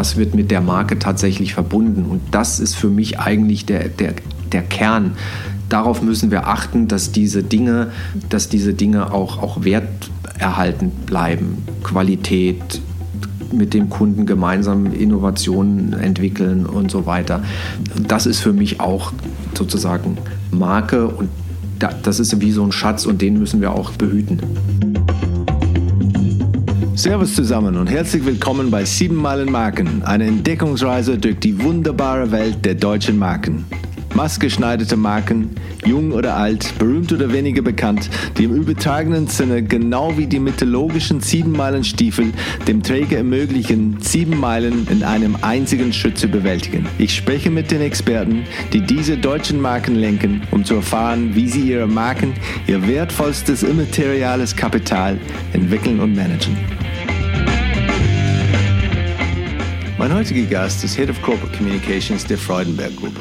was wird mit der Marke tatsächlich verbunden. Und das ist für mich eigentlich der, der, der Kern. Darauf müssen wir achten, dass diese Dinge, dass diese Dinge auch, auch werterhalten bleiben. Qualität, mit dem Kunden gemeinsam Innovationen entwickeln und so weiter. Das ist für mich auch sozusagen Marke und das ist wie so ein Schatz und den müssen wir auch behüten. Servus zusammen und herzlich willkommen bei 7 Meilen Marken, eine Entdeckungsreise durch die wunderbare Welt der deutschen Marken maßgeschneiderte Marken, jung oder alt, berühmt oder weniger bekannt, die im übertragenen Sinne genau wie die mythologischen Siebenmeilenstiefel dem Träger ermöglichen, sieben Meilen in einem einzigen Schritt zu bewältigen. Ich spreche mit den Experten, die diese deutschen Marken lenken, um zu erfahren, wie sie ihre Marken, ihr wertvollstes immateriales Kapital entwickeln und managen. Mein heutiger Gast ist Head of Corporate Communications der Freudenberg Gruppe.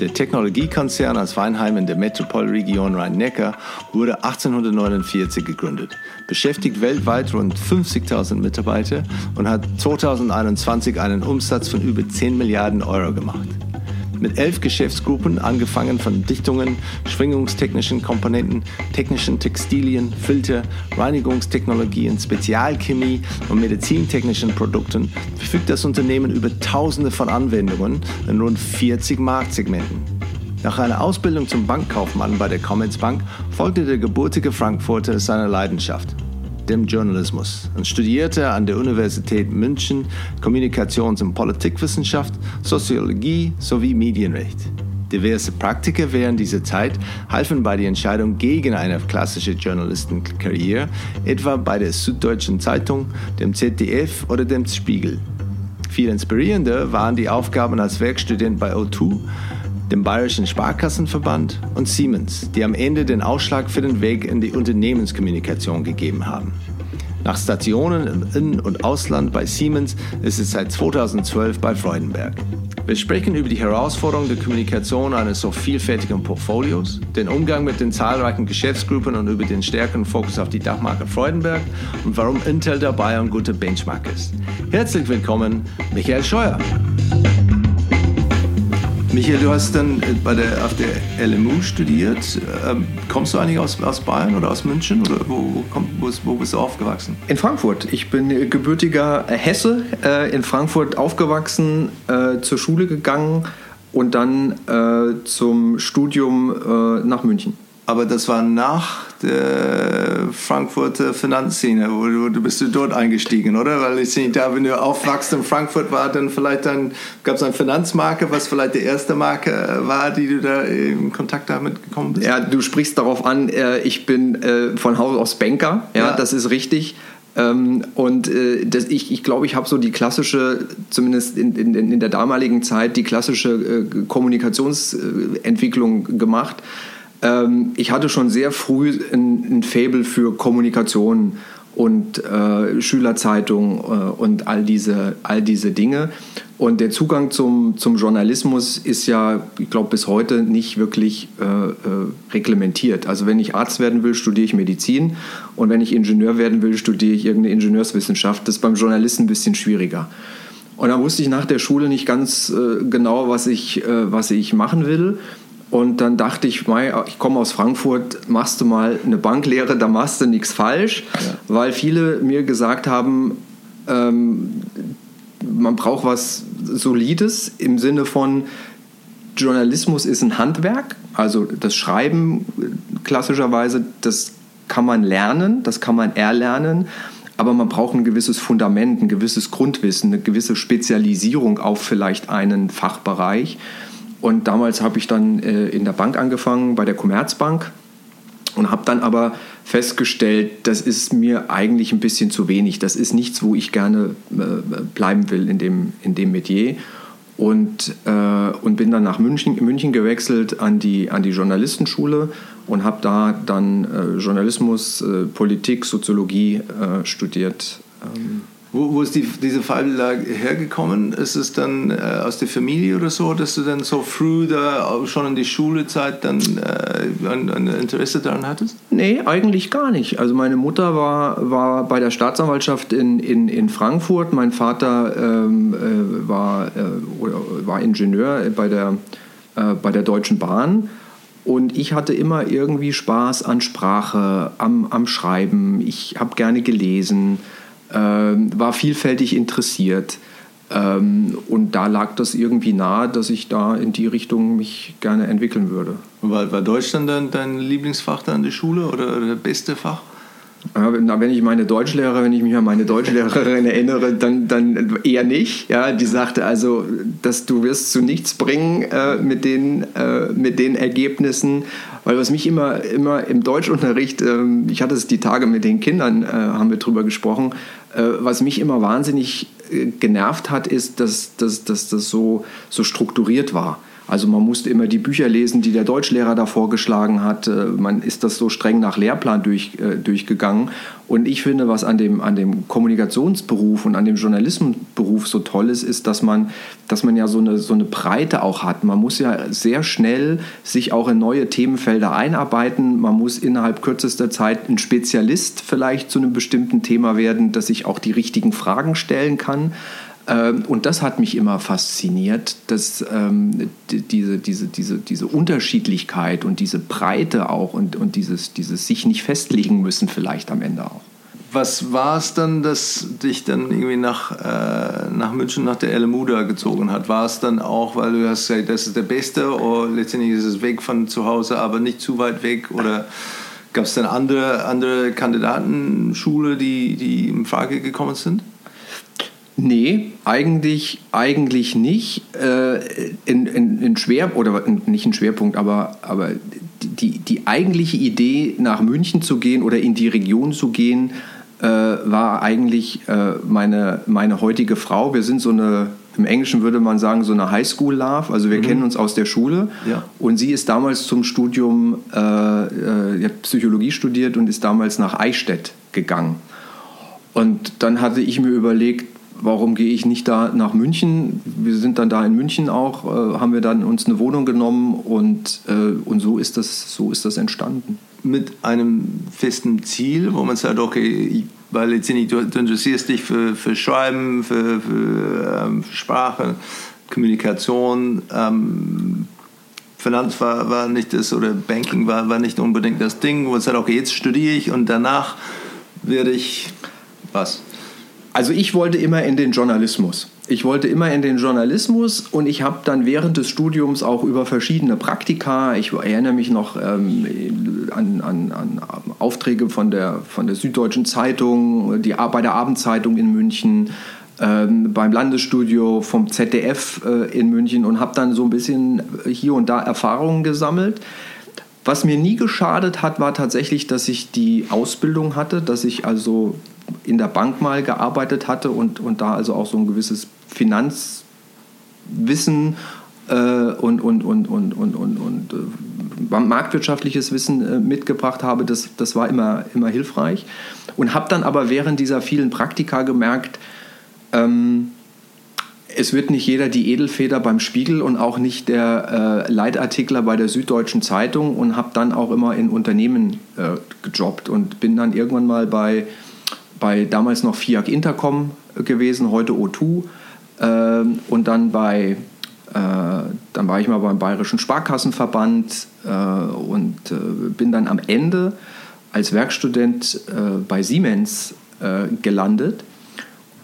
Der Technologiekonzern aus Weinheim in der Metropolregion Rhein-Neckar wurde 1849 gegründet, beschäftigt weltweit rund 50.000 Mitarbeiter und hat 2021 einen Umsatz von über 10 Milliarden Euro gemacht mit elf Geschäftsgruppen, angefangen von Dichtungen, schwingungstechnischen Komponenten, technischen Textilien, Filter, Reinigungstechnologien, Spezialchemie und medizintechnischen Produkten, verfügt das Unternehmen über Tausende von Anwendungen in rund 40 Marktsegmenten. Nach einer Ausbildung zum Bankkaufmann bei der Commerzbank folgte der gebürtige Frankfurter seiner Leidenschaft dem Journalismus und studierte an der Universität München Kommunikations- und Politikwissenschaft, Soziologie sowie Medienrecht. Diverse Praktiker während dieser Zeit halfen bei der Entscheidung gegen eine klassische Journalistenkarriere, etwa bei der Süddeutschen Zeitung, dem ZDF oder dem Spiegel. Viel inspirierender waren die Aufgaben als Werkstudent bei O2, dem Bayerischen Sparkassenverband und Siemens, die am Ende den Ausschlag für den Weg in die Unternehmenskommunikation gegeben haben. Nach Stationen im In- und Ausland bei Siemens ist es seit 2012 bei Freudenberg. Wir sprechen über die Herausforderung der Kommunikation eines so vielfältigen Portfolios, den Umgang mit den zahlreichen Geschäftsgruppen und über den stärkeren Fokus auf die Dachmarke Freudenberg und warum Intel dabei ein guter Benchmark ist. Herzlich willkommen, Michael Scheuer. Michael, du hast dann äh, bei der, auf der LMU studiert. Ähm, kommst du eigentlich aus, aus Bayern oder aus München? Oder wo, wo, komm, wo, wo bist du aufgewachsen? In Frankfurt. Ich bin gebürtiger Hesse, äh, in Frankfurt aufgewachsen, äh, zur Schule gegangen und dann äh, zum Studium äh, nach München. Aber das war nach der Frankfurter Finanzszene, wo du, du bist du dort eingestiegen, oder? Weil ich sehe, da, wenn du aufwachst in Frankfurt, war dann vielleicht dann, gab es eine Finanzmarke, was vielleicht die erste Marke war, die du da in Kontakt damit gekommen bist? Ja, du sprichst darauf an, äh, ich bin äh, von Haus aus Banker, ja, ja. das ist richtig. Ähm, und äh, das, ich, ich glaube, ich habe so die klassische, zumindest in, in, in der damaligen Zeit, die klassische Kommunikationsentwicklung gemacht ähm, ich hatte schon sehr früh ein, ein Faible für Kommunikation und äh, Schülerzeitung äh, und all diese, all diese Dinge. Und der Zugang zum, zum Journalismus ist ja, ich glaube, bis heute nicht wirklich äh, äh, reglementiert. Also wenn ich Arzt werden will, studiere ich Medizin und wenn ich Ingenieur werden will, studiere ich irgendeine Ingenieurswissenschaft. Das ist beim Journalisten ein bisschen schwieriger. Und da wusste ich nach der Schule nicht ganz äh, genau, was ich, äh, was ich machen will. Und dann dachte ich, ich komme aus Frankfurt, machst du mal eine Banklehre, da machst du nichts falsch, ja. weil viele mir gesagt haben, ähm, man braucht was Solides im Sinne von, Journalismus ist ein Handwerk, also das Schreiben klassischerweise, das kann man lernen, das kann man erlernen, aber man braucht ein gewisses Fundament, ein gewisses Grundwissen, eine gewisse Spezialisierung auf vielleicht einen Fachbereich. Und damals habe ich dann äh, in der Bank angefangen, bei der Commerzbank und habe dann aber festgestellt, das ist mir eigentlich ein bisschen zu wenig. Das ist nichts, wo ich gerne äh, bleiben will in dem, in dem Metier. Und, äh, und bin dann nach München, München gewechselt an die, an die Journalistenschule und habe da dann äh, Journalismus, äh, Politik, Soziologie äh, studiert. Ähm, Wo, wo ist die, diese Fallage hergekommen? Ist es dann äh, aus der Familie oder so, dass du dann so früh da schon in die Schulezeit dann äh, ein, ein, Interesse daran hattest? Nee, eigentlich gar nicht. Also meine Mutter war, war bei der Staatsanwaltschaft in, in, in Frankfurt. Mein Vater ähm, äh, war, äh, war Ingenieur bei der, äh, bei der Deutschen Bahn. Und ich hatte immer irgendwie Spaß an Sprache, am, am Schreiben. Ich habe gerne gelesen war vielfältig interessiert. Ähm, und da lag das irgendwie nahe, dass ich da in die Richtung mich gerne entwickeln würde. War, war Deutsch dann dein, Lieblingsfach da an der Schule oder das beste Fach? Na, wenn ich meine Deutschlehrerin, wenn ich mich an meine Deutschlehrerin erinnere, dann, dann eher nicht. Ja, die sagte also, dass du wirst zu nichts bringen äh, mit, den, äh, mit den Ergebnissen. Weil was mich immer, immer im Deutschunterricht, äh, ich hatte es die Tage mit den Kindern, äh, haben wir drüber gesprochen, äh, was mich immer wahnsinnig äh, genervt hat, ist, dass, dass, dass das so, so strukturiert war. Also man musste immer die Bücher lesen, die der Deutschlehrer da vorgeschlagen hat. Äh, man ist das so streng nach Lehrplan durch, äh, durchgegangen. Und ich finde, was an dem, an dem Kommunikationsberuf und an dem Journalismusberuf so toll ist, ist, dass man, dass man ja so eine, so eine Breite auch hat. Man muss ja sehr schnell sich auch in neue Themenfelder einarbeiten. Man muss innerhalb kürzester Zeit ein Spezialist vielleicht zu einem bestimmten Thema werden, dass ich auch die richtigen Fragen stellen kann. Ähm, und das hat mich immer fasziniert, dass ähm, diese, diese, diese, diese Unterschiedlichkeit und diese Breite auch und, und dieses, dieses sich nicht festlegen müssen vielleicht am Ende auch. Was war es dann, das dich dann irgendwie nach, äh, nach München, nach der LMU da gezogen hat? War es dann auch, weil du hast gesagt, das ist der Beste oder letztendlich ist es weg von zu Hause, aber nicht zu weit weg? Oder gab es dann andere, andere Kandidatenschule, die, die in Frage gekommen sind? Nee, eigentlich, eigentlich nicht. Äh, in, in, in Schwer oder nicht ein Schwerpunkt, aber, aber die, die eigentliche Idee, nach München zu gehen oder in die Region zu gehen, äh, war eigentlich äh, meine, meine heutige Frau. Wir sind so eine, im Englischen würde man sagen, so eine Highschool-Love. Also wir mhm. kennen uns aus der Schule. Ja. Und sie ist damals zum Studium, äh, äh, hat Psychologie studiert und ist damals nach Eichstätt gegangen. Und dann hatte ich mir überlegt, warum gehe ich nicht da nach München? Wir sind dann da in München auch, äh, haben wir dann uns eine Wohnung genommen und, äh, und so, ist das, so ist das entstanden. Mit einem festen Ziel, wo man sagt, okay, weil letztendlich du, du interessierst dich für, für Schreiben, für, für, ähm, Sprache, Kommunikation, ähm, Finanz war, war nicht das oder Banking war, war nicht unbedingt das Ding, wo man sagt, okay, jetzt studiere ich und danach werde ich was? Also ich wollte immer in den Journalismus. Ich wollte immer in den Journalismus und ich habe dann während des Studiums auch über verschiedene Praktika, ich erinnere mich noch ähm, an, an, an, Aufträge von der, von der Süddeutschen Zeitung, die, bei der Abendzeitung in München, ähm, beim Landesstudio vom ZDF äh, in München und habe dann so ein bisschen hier und da Erfahrungen gesammelt. Was mir nie geschadet hat, war tatsächlich, dass ich die Ausbildung hatte, dass ich also in der Bank mal gearbeitet hatte und, und da also auch so ein gewisses Finanzwissen äh, und, und, und, und, und, und, und äh, marktwirtschaftliches Wissen äh, mitgebracht habe, das, das war immer, immer hilfreich. Und habe dann aber während dieser vielen Praktika gemerkt, ähm, es wird nicht jeder die Edelfeder beim Spiegel und auch nicht der äh, Leitartikler bei der Süddeutschen Zeitung und habe dann auch immer in Unternehmen äh, gejobbt und bin dann irgendwann mal bei bei damals noch FIAC Intercom gewesen, heute O2. Äh, und dann bei äh, dann war ich mal beim Bayerischen Sparkassenverband äh, und äh, bin dann am Ende als Werkstudent äh, bei Siemens äh, gelandet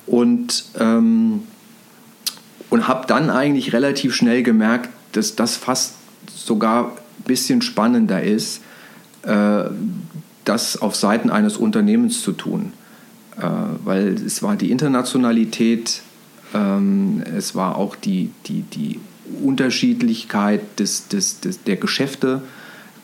und, ähm, und habe dann eigentlich relativ schnell gemerkt, dass das fast sogar ein bisschen spannender ist, das auf Seiten eines Unternehmens zu tun. Äh, weil es war die Internationalität, ähm, es war auch die, die, die Unterschiedlichkeit des, des, des, der Geschäfte,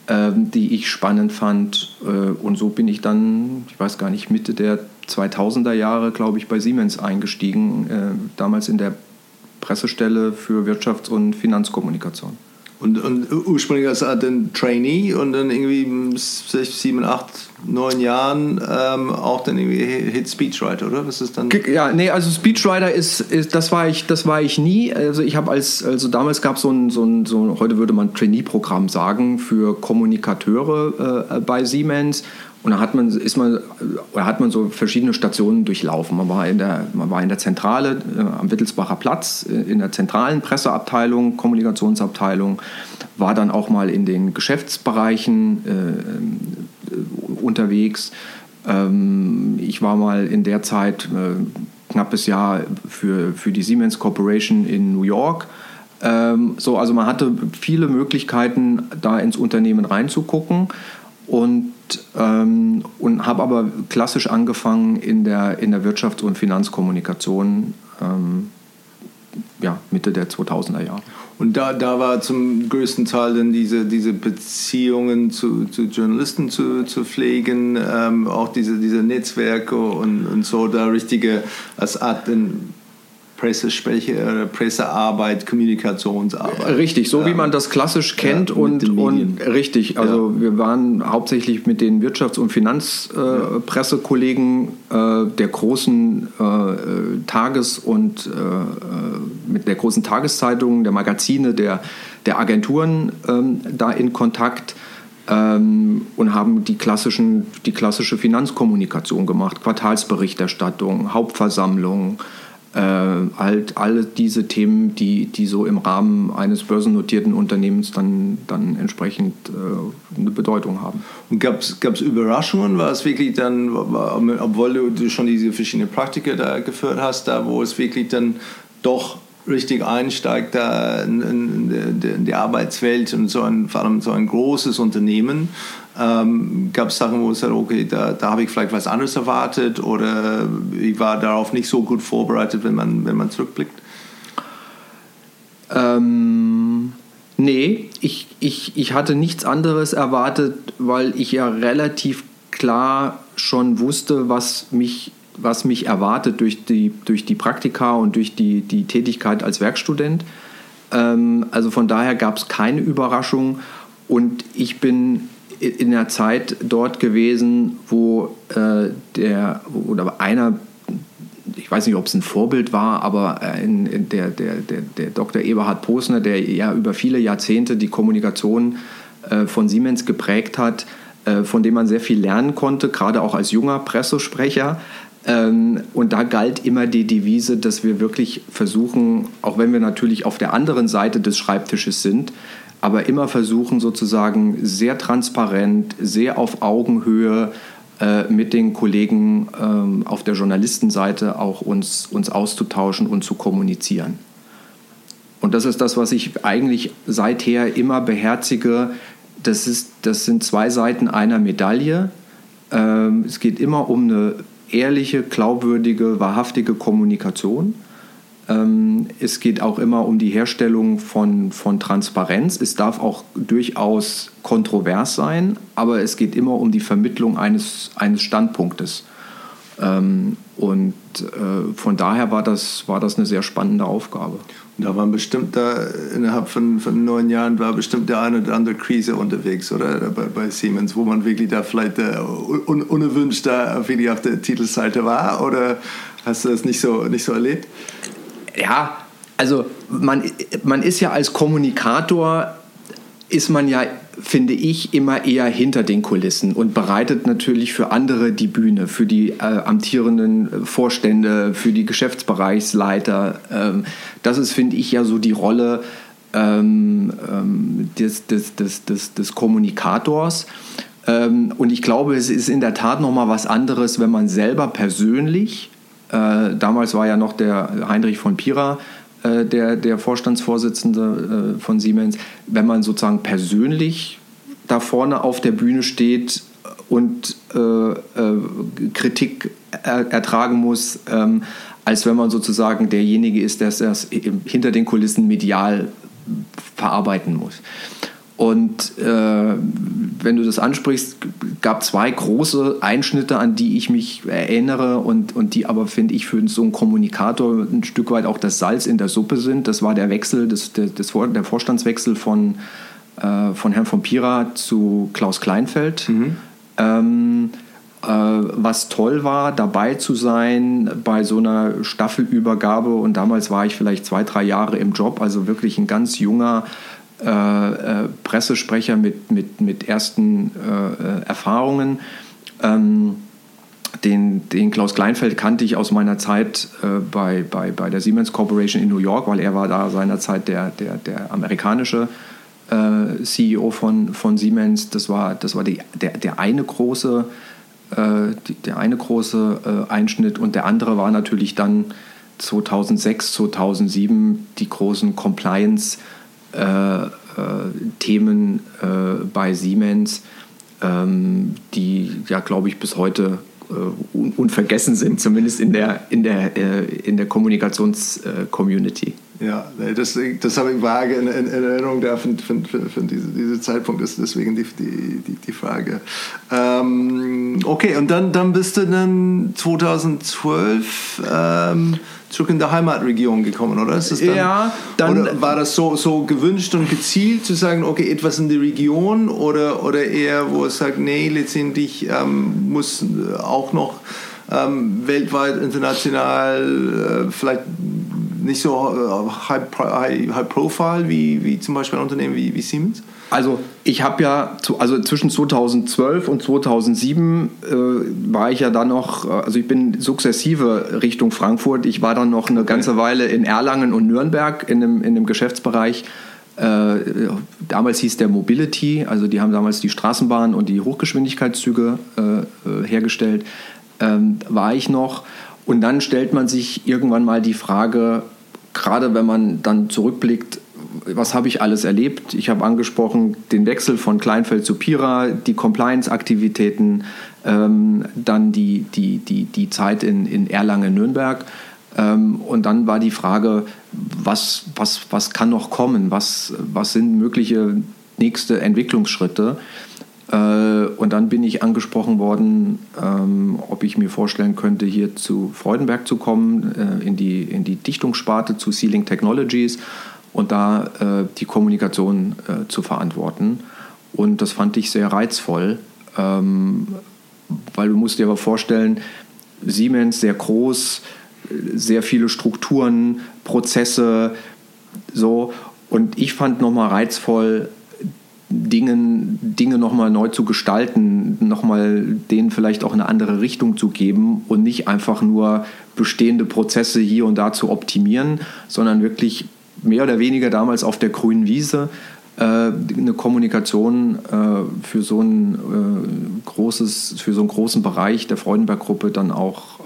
ähm, die ich spannend fand. Äh, und so bin ich dann, ich weiß gar nicht, Mitte der 2000er Jahre, glaube ich, bei Siemens eingestiegen, äh, damals in der Pressestelle für Wirtschafts- und Finanzkommunikation. Und, und ursprünglich als ein Trainee und dann irgendwie sechs, sieben, acht, neun Jahren ähm, auch dann irgendwie Hit Speechwriter, oder? Was ist dann? Ja, nee, also Speechwriter ist, ist das war ich, das war ich nie. Also ich habe als, also damals gab so ein, so ein, so heute würde man Trainee-Programm sagen für Kommunikateure äh, bei Siemens und da hat man, ist man, oder hat man so verschiedene Stationen durchlaufen. Man war in der, man war in der Zentrale äh, am Wittelsbacher Platz, äh, in der zentralen Presseabteilung, Kommunikationsabteilung, war dann auch mal in den Geschäftsbereichen äh, unterwegs. Ähm, ich war mal in der Zeit äh, knappes Jahr für, für die Siemens Corporation in New York. Ähm, so, also man hatte viele Möglichkeiten, da ins Unternehmen reinzugucken und, ähm, und habe aber klassisch angefangen in der, in der Wirtschafts- und Finanzkommunikation ähm, ja, Mitte der 2000er Jahre. Und da, da war zum größten Teil dann diese, diese Beziehungen zu, zu Journalisten zu, zu pflegen, ähm, auch diese, diese Netzwerke und, und so, da richtige als Art Pressesprecher, Pressearbeit, Kommunikationsarbeit. Richtig, so wie man das klassisch kennt ja, und, und richtig. Also ja. wir waren hauptsächlich mit den Wirtschafts- und Finanzpressekollegen äh, äh, der großen äh, Tages- und äh, mit der großen Tageszeitungen, der Magazine, der, der Agenturen ähm, da in Kontakt. Ähm, und haben die, klassischen, die klassische Finanzkommunikation gemacht, Quartalsberichterstattung, Hauptversammlung, äh, halt alle diese Themen, die, die so im Rahmen eines börsennotierten Unternehmens dann, dann entsprechend äh, eine Bedeutung haben. Und gab es Überraschungen? War es wirklich dann, obwohl du schon diese verschiedenen Praktika da geführt hast, da wo es wirklich dann doch richtig einsteigt da in, die Arbeitswelt und so ein, vor allem so ein großes Unternehmen, ähm, gab es Sachen, wo ich sagte, okay, da, da habe ich vielleicht was anderes erwartet oder ich war darauf nicht so gut vorbereitet, wenn man, wenn man zurückblickt? Ähm, nee, ich, ich, ich hatte nichts anderes erwartet, weil ich ja relativ klar schon wusste, was mich was mich erwartet durch die, durch die Praktika und durch die, die Tätigkeit als Werkstudent. Ähm, also von daher gab es keine Überraschung und ich bin in der Zeit dort gewesen, wo äh, der oder einer, ich weiß nicht, ob es ein Vorbild war, aber in, in der, der, der, der Dr. Eberhard Posner, der ja über viele Jahrzehnte die Kommunikation äh, von Siemens geprägt hat, äh, von dem man sehr viel lernen konnte, gerade auch als junger Pressesprecher. Ähm, und da galt immer die Devise, dass wir wirklich versuchen, auch wenn wir natürlich auf der anderen Seite des Schreibtisches sind, aber immer versuchen sozusagen sehr transparent, sehr auf Augenhöhe äh, mit den Kollegen ähm, auf der Journalistenseite auch uns, uns auszutauschen und zu kommunizieren. Und das ist das, was ich eigentlich seither immer beherzige. Das, ist, das sind zwei Seiten einer Medaille. Ähm, es geht immer um eine ehrliche, glaubwürdige, wahrhaftige Kommunikation. Ähm, es geht auch immer um die Herstellung von, von Transparenz. Es darf auch durchaus kontrovers sein, aber es geht immer um die Vermittlung eines, eines Standpunktes. Ähm, und äh, von daher war das, war das eine sehr spannende Aufgabe. Da waren bestimmt da, innerhalb von, von neun Jahren war bestimmt der eine oder andere Krise unterwegs, oder? Bei, bei Siemens, wo man wirklich da vielleicht äh, un, unerwünscht da wirklich auf der Titelseite war, oder hast du das nicht so, nicht so erlebt? Ja, also man, man ist ja als Kommunikator, ist man ja finde ich, immer eher hinter den Kulissen und bereitet natürlich für andere die Bühne, für die äh, amtierenden Vorstände, für die Geschäftsbereichsleiter. Ähm, das ist, finde ich, ja so die Rolle ähm, ähm, des, des, des, des, des Kommunikators. Ähm, und ich glaube, es ist in der Tat nochmal was anderes, wenn man selber persönlich, äh, damals war ja noch der Heinrich von Pira, äh, der, der Vorstandsvorsitzende äh, von Siemens, wenn man sozusagen persönlich da vorne auf der Bühne steht und äh, äh, Kritik er, ertragen muss, ähm, als wenn man sozusagen derjenige ist, der das hinter den Kulissen medial verarbeiten muss. Und äh, wenn du das ansprichst, gab zwei große Einschnitte, an die ich mich erinnere und, und die aber, finde ich, für so einen Kommunikator ein Stück weit auch das Salz in der Suppe sind. Das war der Wechsel, das, der, das, der Vorstandswechsel von, äh, von Herrn von Pira zu Klaus Kleinfeld. Mhm. Ähm, äh, was toll war, dabei zu sein bei so einer Staffelübergabe. Und damals war ich vielleicht zwei, drei Jahre im Job, also wirklich ein ganz junger äh, äh, Pressesprecher mit, mit, mit ersten äh, äh, Erfahrungen. Ähm, den, den Klaus Kleinfeld kannte ich aus meiner Zeit äh, bei, bei, bei der Siemens Corporation in New York, weil er war da seinerzeit der, der, der amerikanische äh, CEO von, von Siemens. Das war, das war die, der, der eine große, die, der eine große Einschnitt und der andere war natürlich dann 2006, 2007 die großen Compliance- äh, äh, Themen äh, bei Siemens, ähm, die ja, glaube ich, bis heute un unvergessen sind, zumindest in der, in der, in der Kommunikations-Community. Ja, das, das habe ich vage in, in Erinnerung da von, von, von diesem diese Zeitpunkt, ist deswegen die, die, die Frage. Ähm, okay, und dann, dann bist du dann 2012 ähm, zurück in der Heimatregion gekommen, oder? Ist das dann, ja, dann. Oder war das so, so gewünscht und gezielt zu sagen, okay, etwas in die Region oder, oder eher, wo es sagt, nee, letztendlich ähm, muss auch noch ähm, weltweit, international, äh, vielleicht nicht so äh, high, high, high profile wie, wie zum Beispiel ein Unternehmen wie, wie Siemens? Also ich habe ja, also zwischen 2012 und 2007 äh, war ich ja dann noch, also ich bin sukzessive Richtung Frankfurt. Ich war dann noch eine okay. ganze Weile in Erlangen und Nürnberg in einem, in einem Geschäftsbereich. Äh, damals hieß der Mobility, also die haben damals die Straßenbahn und die Hochgeschwindigkeitszüge äh, äh hergestellt. Ähm, war ich noch. Und dann stellt man sich irgendwann mal die Frage, gerade wenn man dann zurückblickt, was habe ich alles erlebt? Ich habe angesprochen den Wechsel von Kleinfeld zu Pira, die Compliance-Aktivitäten, ähm, dann die, die, die, die Zeit in, in Erlangen-Nürnberg. Ähm, und dann war die Frage, was, was, was kann noch kommen? Was, was sind mögliche nächste Entwicklungsschritte? Äh, und dann bin ich angesprochen worden, ähm, ob ich mir vorstellen könnte, hier zu Freudenberg zu kommen, äh, in, die, in die Dichtungssparte zu Sealing Technologies und da äh, die Kommunikation zu verantworten. Und das fand ich sehr reizvoll, ähm, weil du musst dir aber vorstellen, Siemens sehr groß, sehr viele Strukturen, Prozesse, so. Und ich fand nochmal reizvoll, Dingen, Dinge nochmal neu zu gestalten, nochmal denen vielleicht auch eine andere Richtung zu geben und nicht einfach nur bestehende Prozesse hier und da zu optimieren, sondern wirklich mehr oder weniger damals auf der grünen Wiese äh, eine Kommunikation äh, für so ein äh, großes, für so einen großen Bereich der Freudenberg-Gruppe dann auch,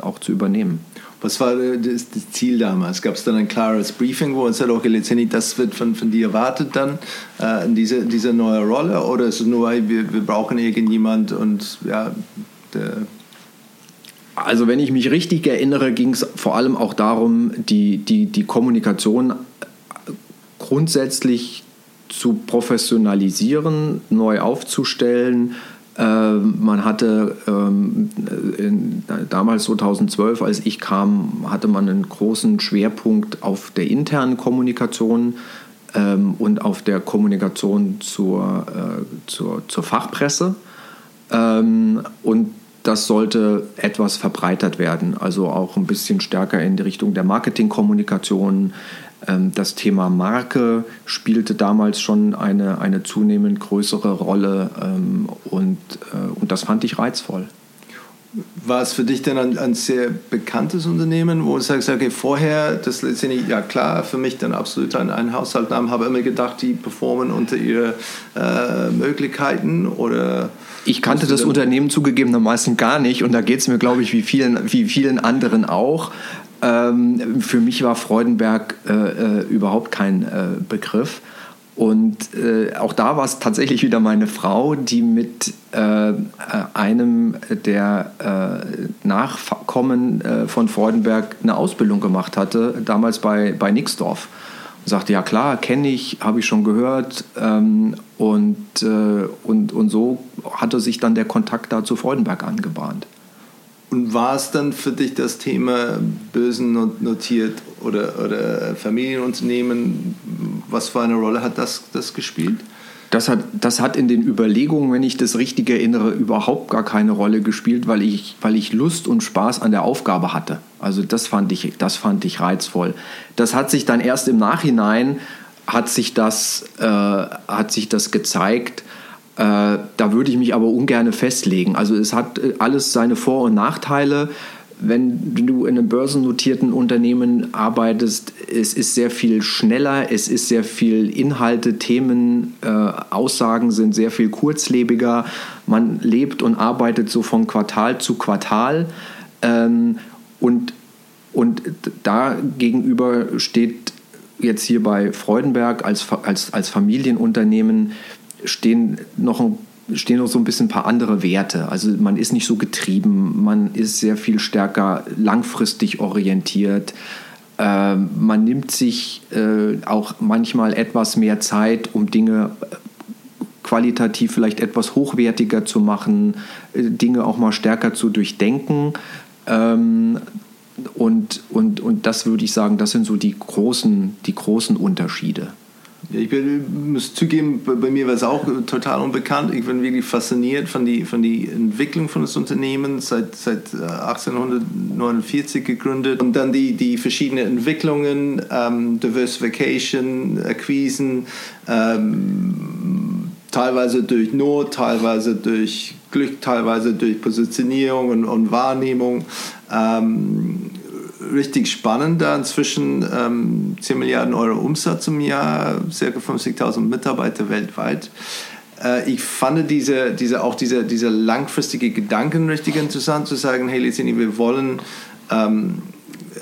auch zu übernehmen. Was war das, das Ziel damals? Gab es dann ein klares Briefing, wo man sagt, okay, letztendlich, das wird von, von dir erwartet dann äh, in diese, diese neue Rolle? Oder ist es nur, wir, wir brauchen irgendjemand und ja, der also wenn ich mich richtig erinnere, ging es vor allem auch darum, die, die, die Kommunikation grundsätzlich zu professionalisieren, neu aufzustellen. Ähm, man hatte ähm, in, damals 2012, als ich kam, hatte man einen großen Schwerpunkt auf der internen Kommunikation ähm, und auf der Kommunikation zur, äh, zur, zur Fachpresse. Ähm, und das sollte etwas verbreitert werden, also auch ein bisschen stärker in die Richtung der Marketingkommunikation. Ähm, das Thema Marke spielte damals schon eine, eine zunehmend größere Rolle ähm, und, äh, und das fand ich reizvoll. War es für dich denn ein, ein sehr bekanntes Unternehmen, wo du sagst, okay, vorher, das letztendlich, ja klar, für mich dann absolut ein, ein Haushaltnamen, habe immer gedacht, die performen unter ihre äh, Möglichkeiten oder ich kannte das Unternehmen zugegebenermaßen gar nicht und da geht es mir, glaube ich, wie vielen, wie vielen anderen auch. Ähm, für mich war Freudenberg äh, äh, überhaupt kein äh, Begriff. Und äh, auch da war es tatsächlich wieder meine Frau, die mit äh, einem der äh, Nachkommen von Freudenberg eine Ausbildung gemacht hatte, damals bei, bei Nixdorf. sagte, ja klar, kenne ich, habe ich schon gehört. Ähm, und, äh, und, und so hatte sich dann der Kontakt da zu Freudenberg angebahnt. Und war es dann für dich das Thema Bösen notiert oder, oder Familienunternehmen? Was für eine Rolle hat das, das gespielt? Das hat, das hat in den Überlegungen, wenn ich das richtig erinnere, überhaupt gar keine Rolle gespielt, weil ich, weil ich Lust und Spaß an der Aufgabe hatte. Also das fand ich, das fand ich reizvoll. Das hat sich dann erst im Nachhinein hat sich das, äh, hat sich das gezeigt. Äh, da würde ich mich aber ungern festlegen. Also es hat äh, alles seine Vor- und Nachteile wenn du in einem börsennotierten Unternehmen arbeitest, es ist sehr viel schneller, es ist sehr viel Inhalte, Themen, äh, Aussagen sind sehr viel kurzlebiger. Man lebt und arbeitet so von Quartal zu Quartal. Ähm, und, und da gegenüber steht jetzt hier bei Freudenberg als, als, als Familienunternehmen stehen noch ein stehen noch so ein bisschen ein paar andere Werte. Also man ist nicht so getrieben, man ist sehr viel stärker langfristig orientiert. Äh, man nimmt sich äh, auch manchmal etwas mehr Zeit, um Dinge äh, qualitativ vielleicht etwas hochwertiger zu machen, äh, Dinge auch mal stärker zu durchdenken. Ähm, und, und, und das würde ich sagen, das sind so die großen, die großen Unterschiede. Ich muss zugeben, bei mir war es auch total unbekannt. Ich bin wirklich fasziniert von der von die Entwicklung von des Unternehmens, seit, seit 1849 äh, gegründet. Und dann die, die verschiedenen Entwicklungen, ähm, Diversification, Akquisen, ähm, teilweise durch Not, teilweise durch Glück, teilweise durch Positionierung und, und Wahrnehmung. Ähm, richtig spannend. Da inzwischen ähm, 10 Milliarden Euro Umsatz im Jahr, circa 50.000 Mitarbeiter weltweit. Äh, ich fand diese, diese, auch diese, diese langfristige Gedanken richtig interessant, zu sagen, hey, letztendlich, wir wollen ähm,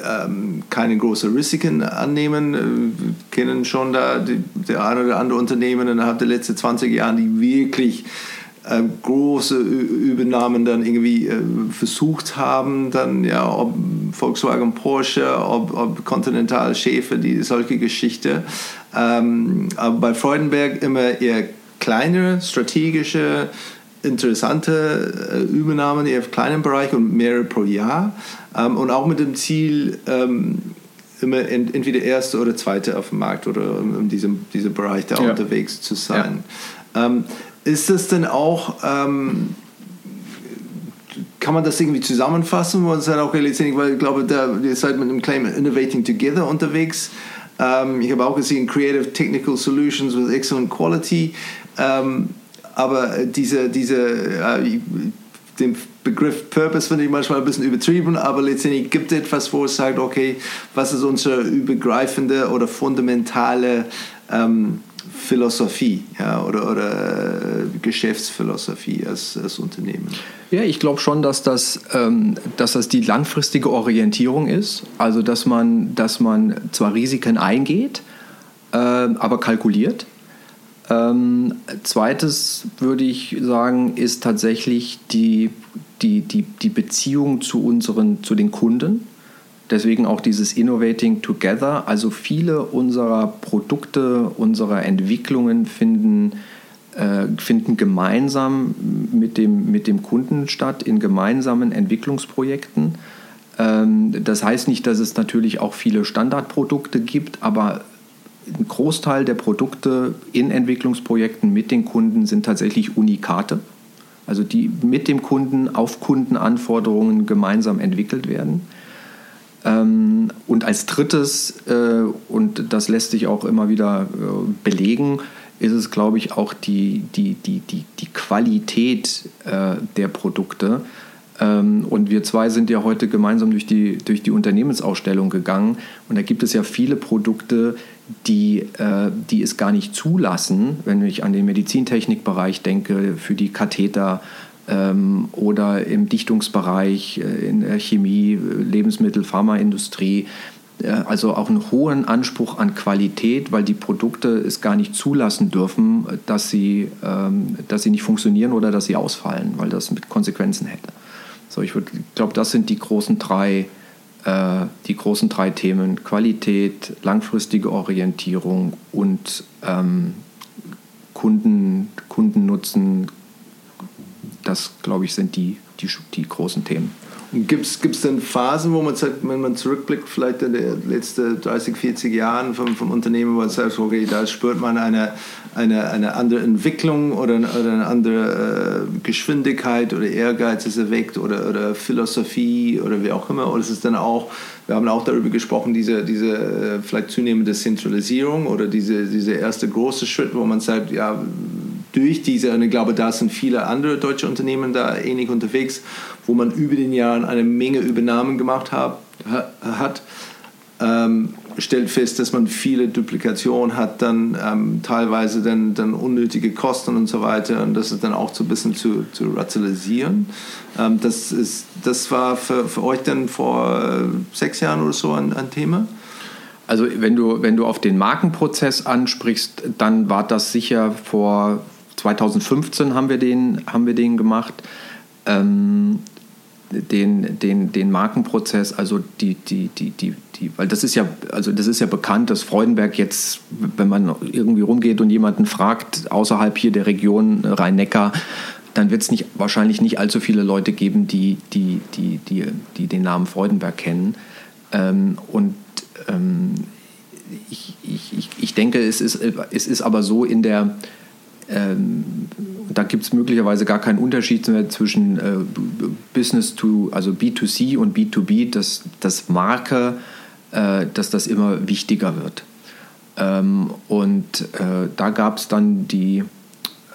ähm, keine großen Risiken annehmen. Wir kennen schon da die, der eine oder andere Unternehmen innerhalb der letzten 20 Jahre, die wirklich äh, große Übernahmen dann irgendwie äh, versucht haben, dann ja, ob Volkswagen, Porsche, ob, ob Continental, Schäfer, die solche Geschichte. Ähm, aber bei Freudenberg immer eher kleinere, strategische, interessante äh, Übernahmen eher im kleinen Bereich und mehrere pro Jahr. Ähm, und auch mit dem Ziel, ähm, immer entweder erste oder zweite auf dem Markt oder in diesem, diesem Bereich da ja. unterwegs zu sein. Ja. Ähm, ist das denn auch, ähm, kann man das irgendwie zusammenfassen? Und dann auch weil ich glaube, da, ihr seid mit dem Claim Innovating Together unterwegs. Ähm, ich habe auch gesehen, Creative Technical Solutions with Excellent Quality. Ähm, aber diese, diese äh, den Begriff Purpose finde ich manchmal ein bisschen übertrieben, aber letztendlich gibt es etwas, wo es sagt, okay, was ist unsere übergreifende oder fundamentale ähm, Philosophie ja, oder, oder Geschäftsphilosophie als, als Unternehmen? Ja, ich glaube schon, dass das, ähm, dass das die langfristige Orientierung ist. Also, dass man, dass man zwar Risiken eingeht, äh, aber kalkuliert. Ähm, zweites würde ich sagen, ist tatsächlich die, die, die, die Beziehung zu, unseren, zu den Kunden. Deswegen auch dieses Innovating Together. Also viele unserer Produkte, unserer Entwicklungen finden, äh, finden gemeinsam mit dem, mit dem Kunden statt, in gemeinsamen Entwicklungsprojekten. Ähm, das heißt nicht, dass es natürlich auch viele Standardprodukte gibt, aber ein Großteil der Produkte in Entwicklungsprojekten mit den Kunden sind tatsächlich Unikate, also die mit dem Kunden auf Kundenanforderungen gemeinsam entwickelt werden. Ähm, und als drittes, äh, und das lässt sich auch immer wieder äh, belegen, ist es, glaube ich, auch die, die, die, die, die Qualität äh, der Produkte. Ähm, und wir zwei sind ja heute gemeinsam durch die, durch die Unternehmensausstellung gegangen. Und da gibt es ja viele Produkte, die, die es gar nicht zulassen, wenn ich an den Medizintechnikbereich denke, für die Katheter ähm, oder im Dichtungsbereich, äh, in der Chemie, Lebensmittel, Pharmaindustrie. Äh, also auch einen hohen Anspruch an Qualität, weil die Produkte es gar nicht zulassen dürfen, dass sie, ähm, dass sie nicht funktionieren oder dass sie ausfallen, weil das mit Konsequenzen hätte. So, ich glaube, das sind die großen drei äh, die großen drei Themen Qualität, langfristige Orientierung und ähm, Kunden, Kundennutzen, das glaube ich sind die, die, die großen Themen. Gibt es denn Phasen, wo man sagt, wenn man zurückblickt, vielleicht in den letzten 30, 40 Jahren vom, vom Unternehmen, wo man sagt, okay, da spürt man eine, eine, eine andere Entwicklung oder, oder eine andere äh, Geschwindigkeit oder Ehrgeiz ist erweckt oder, oder Philosophie oder wie auch immer? Oder ist es dann auch, wir haben auch darüber gesprochen, diese, diese äh, vielleicht zunehmende Zentralisierung oder diese, diese erste große Schritt, wo man sagt, ja, durch diese, und ich glaube, da sind viele andere deutsche Unternehmen da ähnlich unterwegs, wo man über den Jahren eine Menge Übernahmen gemacht hat, hat ähm, stellt fest, dass man viele Duplikationen hat, dann ähm, teilweise dann, dann unnötige Kosten und so weiter und das ist dann auch so ein bisschen zu, zu rationalisieren. Ähm, das, ist, das war für, für euch dann vor äh, sechs Jahren oder so ein, ein Thema? Also wenn du, wenn du auf den Markenprozess ansprichst, dann war das sicher vor 2015 haben wir den, haben wir den gemacht. Ähm, den, den, den Markenprozess, also die, die, die, die, die, weil das ist ja, also das ist ja bekannt, dass Freudenberg jetzt, wenn man irgendwie rumgeht und jemanden fragt, außerhalb hier der Region Rhein-Neckar, dann wird es nicht, wahrscheinlich nicht allzu viele Leute geben, die, die, die, die, die den Namen Freudenberg kennen. Ähm, und ähm, ich, ich, ich denke, es ist, es ist aber so in der, ähm, da gibt es möglicherweise gar keinen Unterschied mehr zwischen äh, Business to, also B2C und B2B, dass das Marke, äh, dass das immer wichtiger wird. Ähm, und äh, da gab es dann die,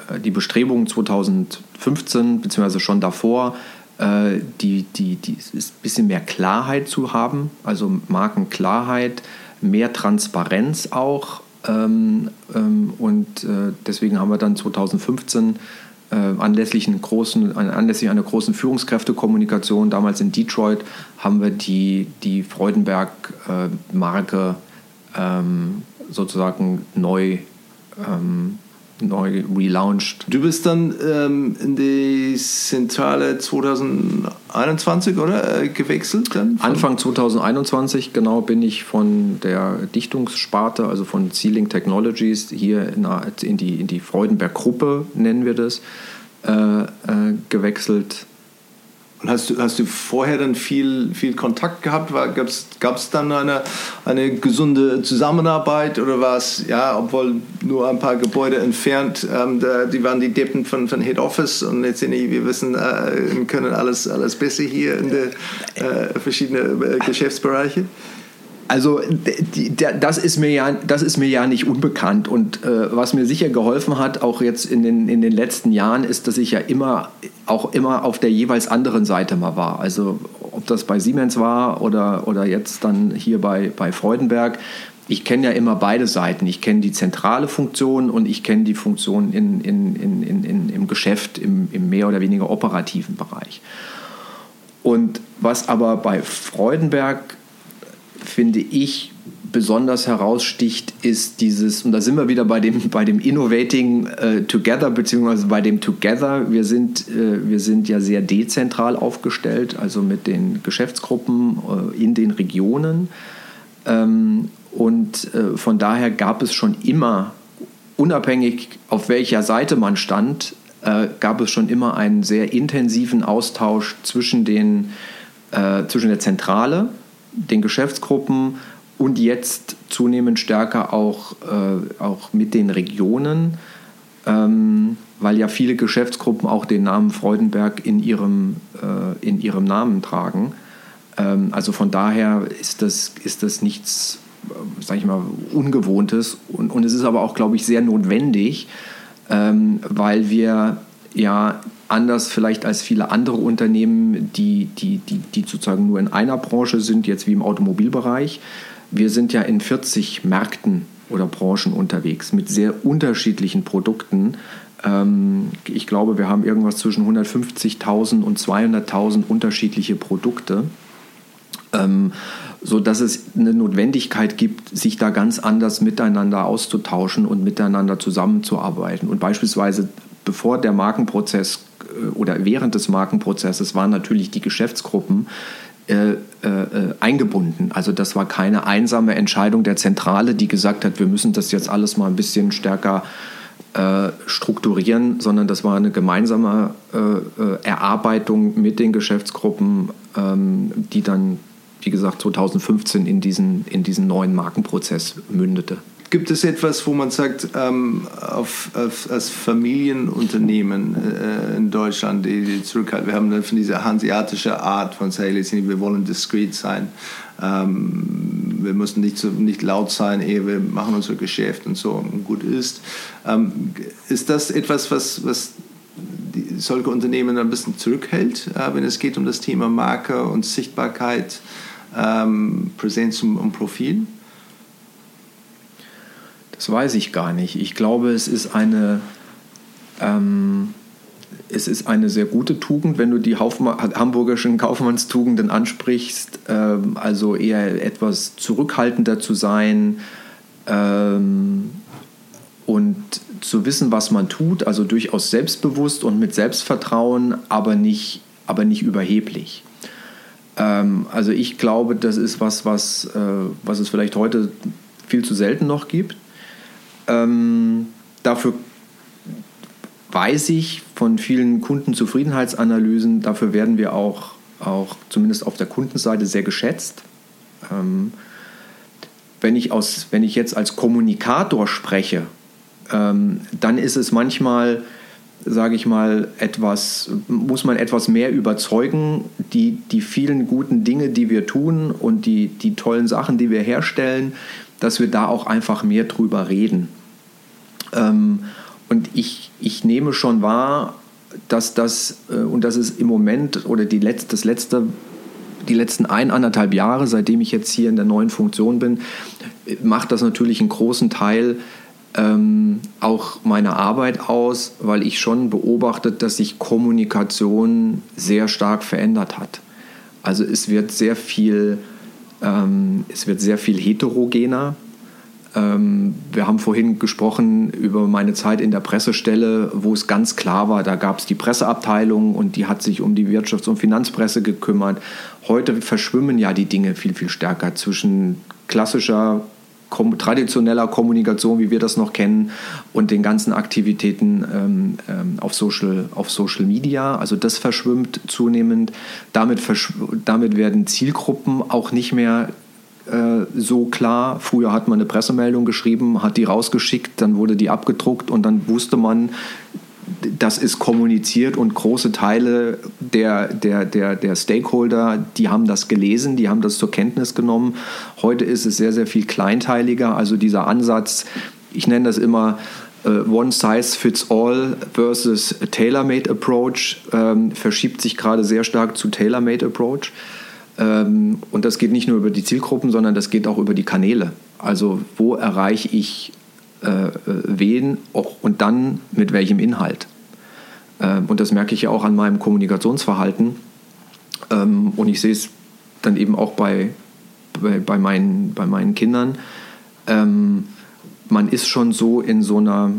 äh, die Bestrebungen 2015, beziehungsweise schon davor, äh, die, die, die ein bisschen mehr Klarheit zu haben, also Markenklarheit, mehr Transparenz auch ähm, ähm, und äh, deswegen haben wir dann 2015 äh, anlässlich, einen großen, anlässlich einer großen Führungskräftekommunikation, damals in Detroit, haben wir die, die Freudenberg-Marke äh, ähm, sozusagen neu ähm, neu relaunched. Du bist dann ähm, in die Zentrale 2021, oder? Äh, gewechselt dann? Anfang 2021, genau, bin ich von der Dichtungssparte, also von Sealing Technologies, hier in, in die, in die Freudenberg-Gruppe, nennen wir das, äh, äh, gewechselt und hast du, hast du vorher dann viel, viel Kontakt gehabt? Gab es dann eine, eine gesunde Zusammenarbeit oder war es, ja, obwohl nur ein paar Gebäude entfernt, ähm, da, die waren die Deppen von, von Head Office und sind wir wissen, äh, können alles, alles besser hier in den äh, verschiedenen äh, Geschäftsbereiche? Also das, ist mir ja, das ist mir ja nicht unbekannt. Und äh, was mir sicher geholfen hat, auch jetzt in den, in den letzten Jahren, ist, dass ich ja immer auch immer auf der jeweils anderen Seite mal war. Also ob das bei Siemens war oder, oder jetzt dann hier bei, bei Freudenberg. Ich kenne ja immer beide Seiten. Ich kenne die zentrale Funktion und ich kenne die Funktion in, in, in, in, im Geschäft, im, im mehr oder weniger operativen Bereich. Und was aber bei Freudenberg finde ich, besonders heraussticht, ist dieses, und da sind wir wieder bei dem, bei dem Innovating äh, Together, beziehungsweise bei dem Together. Wir sind, äh, wir sind ja sehr dezentral aufgestellt, also mit den Geschäftsgruppen äh, in den Regionen. Ähm, und äh, von daher gab es schon immer, unabhängig auf welcher Seite man stand, äh, gab es schon immer einen sehr intensiven Austausch zwischen, den, äh, zwischen der Zentrale, den Geschäftsgruppen und jetzt zunehmend stärker auch, äh, auch mit den Regionen, ähm, weil ja viele Geschäftsgruppen auch den Namen Freudenberg in ihrem, äh, in ihrem Namen tragen. Ähm, also von daher ist das, ist das nichts, äh, sage ich mal, Ungewohntes und, und es ist aber auch, glaube ich, sehr notwendig, ähm, weil wir ja anders vielleicht als viele andere Unternehmen, die, die, die, die sozusagen nur in einer Branche sind, jetzt wie im Automobilbereich. Wir sind ja in 40 Märkten oder Branchen unterwegs mit sehr unterschiedlichen Produkten. Ähm, ich glaube, wir haben irgendwas zwischen 150.000 und 200.000 unterschiedliche Produkte, ähm, sodass es eine Notwendigkeit gibt, sich da ganz anders miteinander auszutauschen und miteinander zusammenzuarbeiten. Und beispielsweise bevor der Markenprozess oder während des Markenprozesses waren natürlich die Geschäftsgruppen äh, äh, eingebunden. Also das war keine einsame Entscheidung der Zentrale, die gesagt hat, wir müssen das jetzt alles mal ein bisschen stärker äh, strukturieren, sondern das war eine gemeinsame äh, äh, Erarbeitung mit den Geschäftsgruppen, ähm, die dann, wie gesagt, 2015 in diesen, in diesen neuen Markenprozess mündete. Gibt es etwas, wo man sagt, ähm, auf, auf, als Familienunternehmen äh, in Deutschland, die, die zurückhalten, wir haben dann von dieser hanseatische Art von Sales, wir wollen discreet sein, ähm, wir müssen nicht, so, nicht laut sein, ehe wir machen unser Geschäft und so und gut ist. Ähm, ist das etwas, was, was die, solche Unternehmen ein bisschen zurückhält, äh, wenn es geht um das Thema Marke und Sichtbarkeit, ähm, Präsenz und, und Profil? Das weiß ich gar nicht. Ich glaube, es ist eine, ähm, es ist eine sehr gute Tugend, wenn du die hamburgischen Kaufmannstugenden ansprichst, ähm, also eher etwas zurückhaltender zu sein ähm, und zu wissen, was man tut, also durchaus selbstbewusst und mit Selbstvertrauen, aber nicht, aber nicht überheblich. Ähm, also ich glaube, das ist was, was, äh, was es vielleicht heute viel zu selten noch gibt. Ähm, dafür weiß ich von vielen Kundenzufriedenheitsanalysen, dafür werden wir auch, auch zumindest auf der Kundenseite sehr geschätzt. Ähm, wenn, ich aus, wenn ich jetzt als Kommunikator spreche, ähm, dann ist es manchmal, sage ich mal, etwas, muss man etwas mehr überzeugen, die, die vielen guten Dinge, die wir tun und die, die tollen Sachen, die wir herstellen, dass wir da auch einfach mehr drüber reden. Ähm, und ich, ich nehme schon wahr, dass das, äh, und das ist im Moment oder die letzte, das letzte, die letzten ein, anderthalb Jahre, seitdem ich jetzt hier in der neuen Funktion bin, macht das natürlich einen großen Teil ähm, auch meiner Arbeit aus, weil ich schon beobachtet, dass sich Kommunikation sehr stark verändert hat. Also es wird sehr viel, ähm, es wird sehr viel heterogener wir haben vorhin gesprochen über meine Zeit in der Pressestelle, wo es ganz klar war, da gab es die Presseabteilung und die hat sich um die Wirtschafts- und Finanzpresse gekümmert. Heute verschwimmen ja die Dinge viel, viel stärker zwischen klassischer traditioneller Kommunikation, wie wir das noch kennen, und den ganzen Aktivitäten ähm, ähm, auf, Social, auf Social Media. Also das verschwimmt zunehmend. Damit, damit werden Zielgruppen auch nicht mehr äh, so klar. Früher hat man eine Pressemeldung geschrieben, hat die rausgeschickt, dann wurde die abgedruckt und dann wusste man, das ist kommuniziert und große Teile der, der, der, der Stakeholder, die haben das gelesen, die haben das zur Kenntnis genommen. Heute ist es sehr, sehr viel kleinteiliger. Also dieser Ansatz, ich nenne das immer äh, One Size Fits All versus Tailor-Made Approach, ähm, verschiebt sich gerade sehr stark zu Tailor-Made Approach. Ähm, und das geht nicht nur über die Zielgruppen, sondern das geht auch über die Kanäle. Also wo erreiche ich äh, wen auch, und dann mit welchem Inhalt. Ähm, und das merke ich ja auch an meinem Kommunikationsverhalten. Ähm, und ich sehe es dann eben auch bei, bei, bei, meinen, bei meinen Kindern. Ähm, man ist schon so in so einer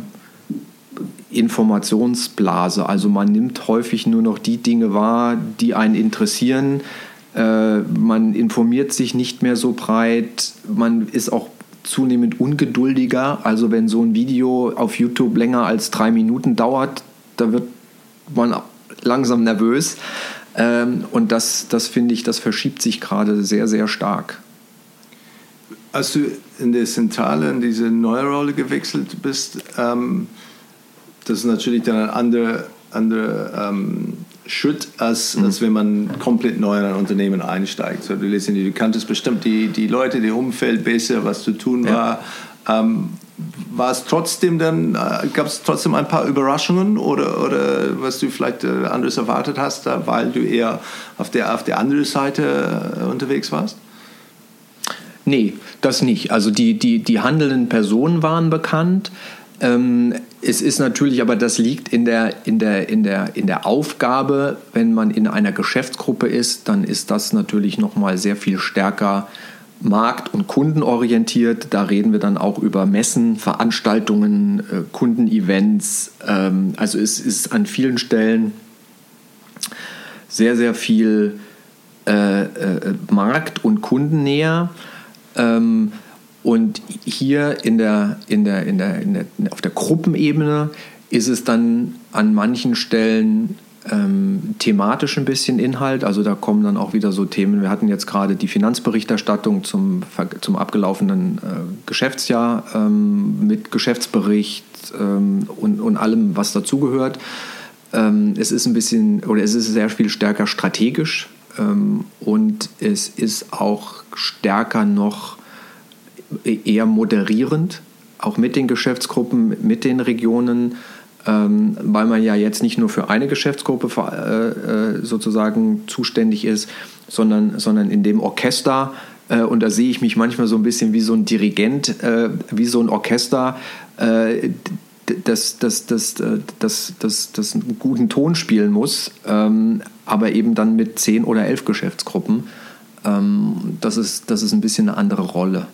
Informationsblase. Also man nimmt häufig nur noch die Dinge wahr, die einen interessieren äh, man informiert sich nicht mehr so breit, man ist auch zunehmend ungeduldiger. Also wenn so ein Video auf YouTube länger als drei Minuten dauert, da wird man langsam nervös. Ähm, und das, das finde ich, das verschiebt sich gerade sehr, sehr stark. Als du in der Zentrale in diese neue Rolle gewechselt bist, ähm, das ist natürlich dann ein anderer andere, ähm, Schritt, als, mhm. als wenn man komplett neu in ein Unternehmen einsteigt. So, du, du kanntest bestimmt die, die Leute, das Umfeld besser, was zu tun war. Ja. Ähm, war es trotzdem dann, äh, gab es trotzdem ein paar Überraschungen oder, oder was du vielleicht äh, anderes erwartet hast, da, weil du eher auf der, auf der anderen Seite äh, unterwegs warst? Nee, das nicht. Also die, die, die handelnden Personen waren bekannt. Ähm, es ist natürlich, aber das liegt in der, in, der, in, der, in der Aufgabe, wenn man in einer Geschäftsgruppe ist, dann ist das natürlich nochmal sehr viel stärker markt- und kundenorientiert. Da reden wir dann auch über Messen, Veranstaltungen, äh, Kundenevents. Ähm, also es ist an vielen Stellen sehr, sehr viel äh, äh, markt- und kundennäher. Und hier in der, in der, in der, in der, auf der Gruppenebene ist es dann an manchen Stellen ähm, thematisch ein bisschen Inhalt. Also da kommen dann auch wieder so Themen. Wir hatten jetzt gerade die Finanzberichterstattung zum, zum abgelaufenen äh, Geschäftsjahr ähm, mit Geschäftsbericht ähm, und, und allem, was dazugehört. Ähm, es ist ein bisschen oder es ist sehr viel stärker strategisch ähm, und es ist auch stärker noch eher moderierend, auch mit den Geschäftsgruppen, mit den Regionen, ähm, weil man ja jetzt nicht nur für eine Geschäftsgruppe äh, äh, sozusagen zuständig ist, sondern, sondern in dem Orchester. Äh, und da sehe ich mich manchmal so ein bisschen wie so ein Dirigent, wie so ein Orchester, das, das, das, das, das, das einen guten Ton spielen muss, ähm, aber eben dann mit zehn oder elf Geschäftsgruppen. Ähm, das, ist, das ist ein bisschen eine andere Rolle.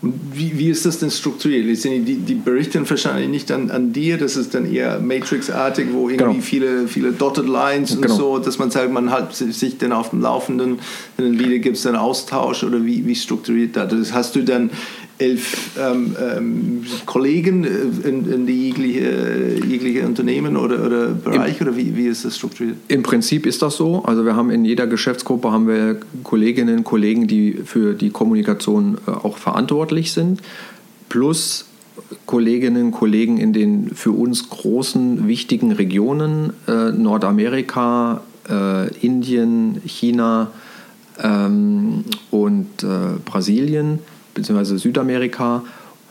Und wie, wie ist das denn strukturiert? Die, die berichten wahrscheinlich nicht an, an dir, das ist dann eher Matrix-artig, wo irgendwie genau. viele, viele Dotted Lines und genau. so, dass man sagt, man hat sich dann auf dem Laufenden, wenn ein Lieder gibt es dann Austausch oder wie, wie strukturiert das? das? Hast du dann elf ähm, ähm, Kollegen äh, in, in die jegliche, jegliche Unternehmen oder, oder Bereich Im, oder wie, wie ist das strukturiert? Im Prinzip ist das so. Also wir haben in jeder Geschäftsgruppe haben wir Kolleginnen und Kollegen, die für die Kommunikation äh, auch verantwortlich sind, plus Kolleginnen und Kollegen in den für uns großen, wichtigen Regionen, äh, Nordamerika, äh, Indien, China ähm, und äh, Brasilien bzw. Südamerika.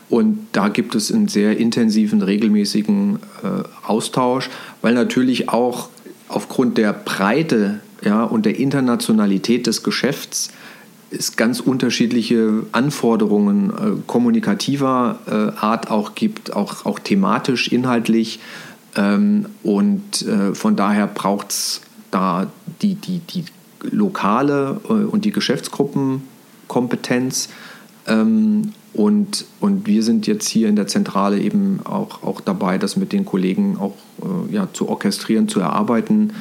Und da gibt es einen sehr intensiven, regelmäßigen äh, Austausch, weil natürlich auch aufgrund der Breite ja, und der Internationalität des Geschäfts es ganz unterschiedliche Anforderungen äh, kommunikativer äh, Art auch gibt, auch, auch thematisch, inhaltlich. Ähm, und äh, von daher braucht es da die, die, die lokale äh, und die Geschäftsgruppenkompetenz ähm, und, und wir sind jetzt hier in der Zentrale eben auch, auch dabei, das mit den Kollegen auch äh, ja, zu orchestrieren, zu erarbeiten.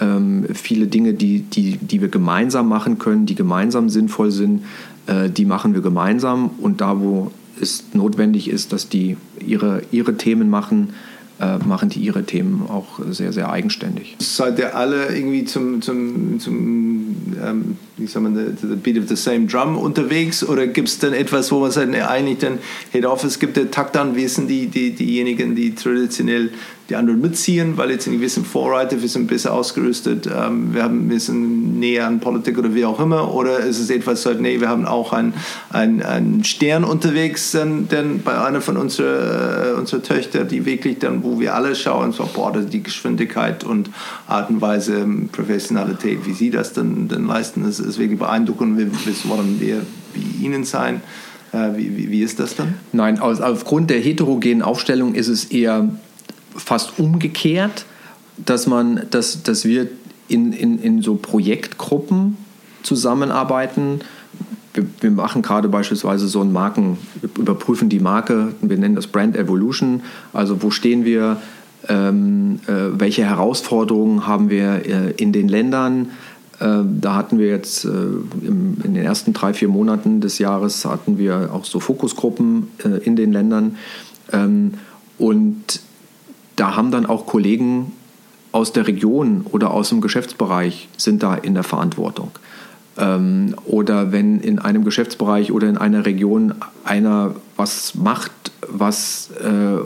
Ähm, viele Dinge, die, die, die wir gemeinsam machen können, die gemeinsam sinnvoll sind, äh, die machen wir gemeinsam. Und da, wo es notwendig ist, dass die ihre, ihre Themen machen, machen die ihre Themen auch sehr, sehr eigenständig. Seid ihr alle irgendwie zum, zum, zum ähm, wie soll man, the, the beat of the same drum unterwegs oder gibt es dann etwas, wo man sagt, ne, eigentlich dann Head Office gibt der Taktanwesen, die, die, diejenigen, die traditionell die anderen mitziehen, weil jetzt wir sind Vorreiter, wir sind besser ausgerüstet, ähm, wir, haben, wir sind näher an Politik oder wie auch immer, oder ist es etwas, so, nee, wir haben auch einen ein Stern unterwegs, denn, denn bei einer von unserer, äh, unserer Töchter, die wirklich dann, wo wir alle schauen, so, boah, die Geschwindigkeit und Art und Weise, ähm, Professionalität, wie sie das dann, dann leisten, ist, ist wirklich beeindruckend, wir, wir wollen wir wie ihnen sein. Äh, wie, wie, wie, ist das dann? Nein, aus, aufgrund der heterogenen Aufstellung ist es eher fast umgekehrt, dass man, dass, dass wir in, in, in so Projektgruppen zusammenarbeiten. Wir, wir machen gerade beispielsweise so ein Marken, überprüfen die Marke, wir nennen das Brand Evolution, also wo stehen wir, ähm, äh, welche Herausforderungen haben wir äh, in den Ländern. Äh, da hatten wir jetzt äh, in den ersten drei, vier Monaten des Jahres hatten wir auch so Fokusgruppen äh, in den Ländern. Ähm, und da haben dann auch Kollegen aus der Region oder aus dem Geschäftsbereich sind da in der Verantwortung. Ähm, oder wenn in einem Geschäftsbereich oder in einer Region einer was macht, was, äh,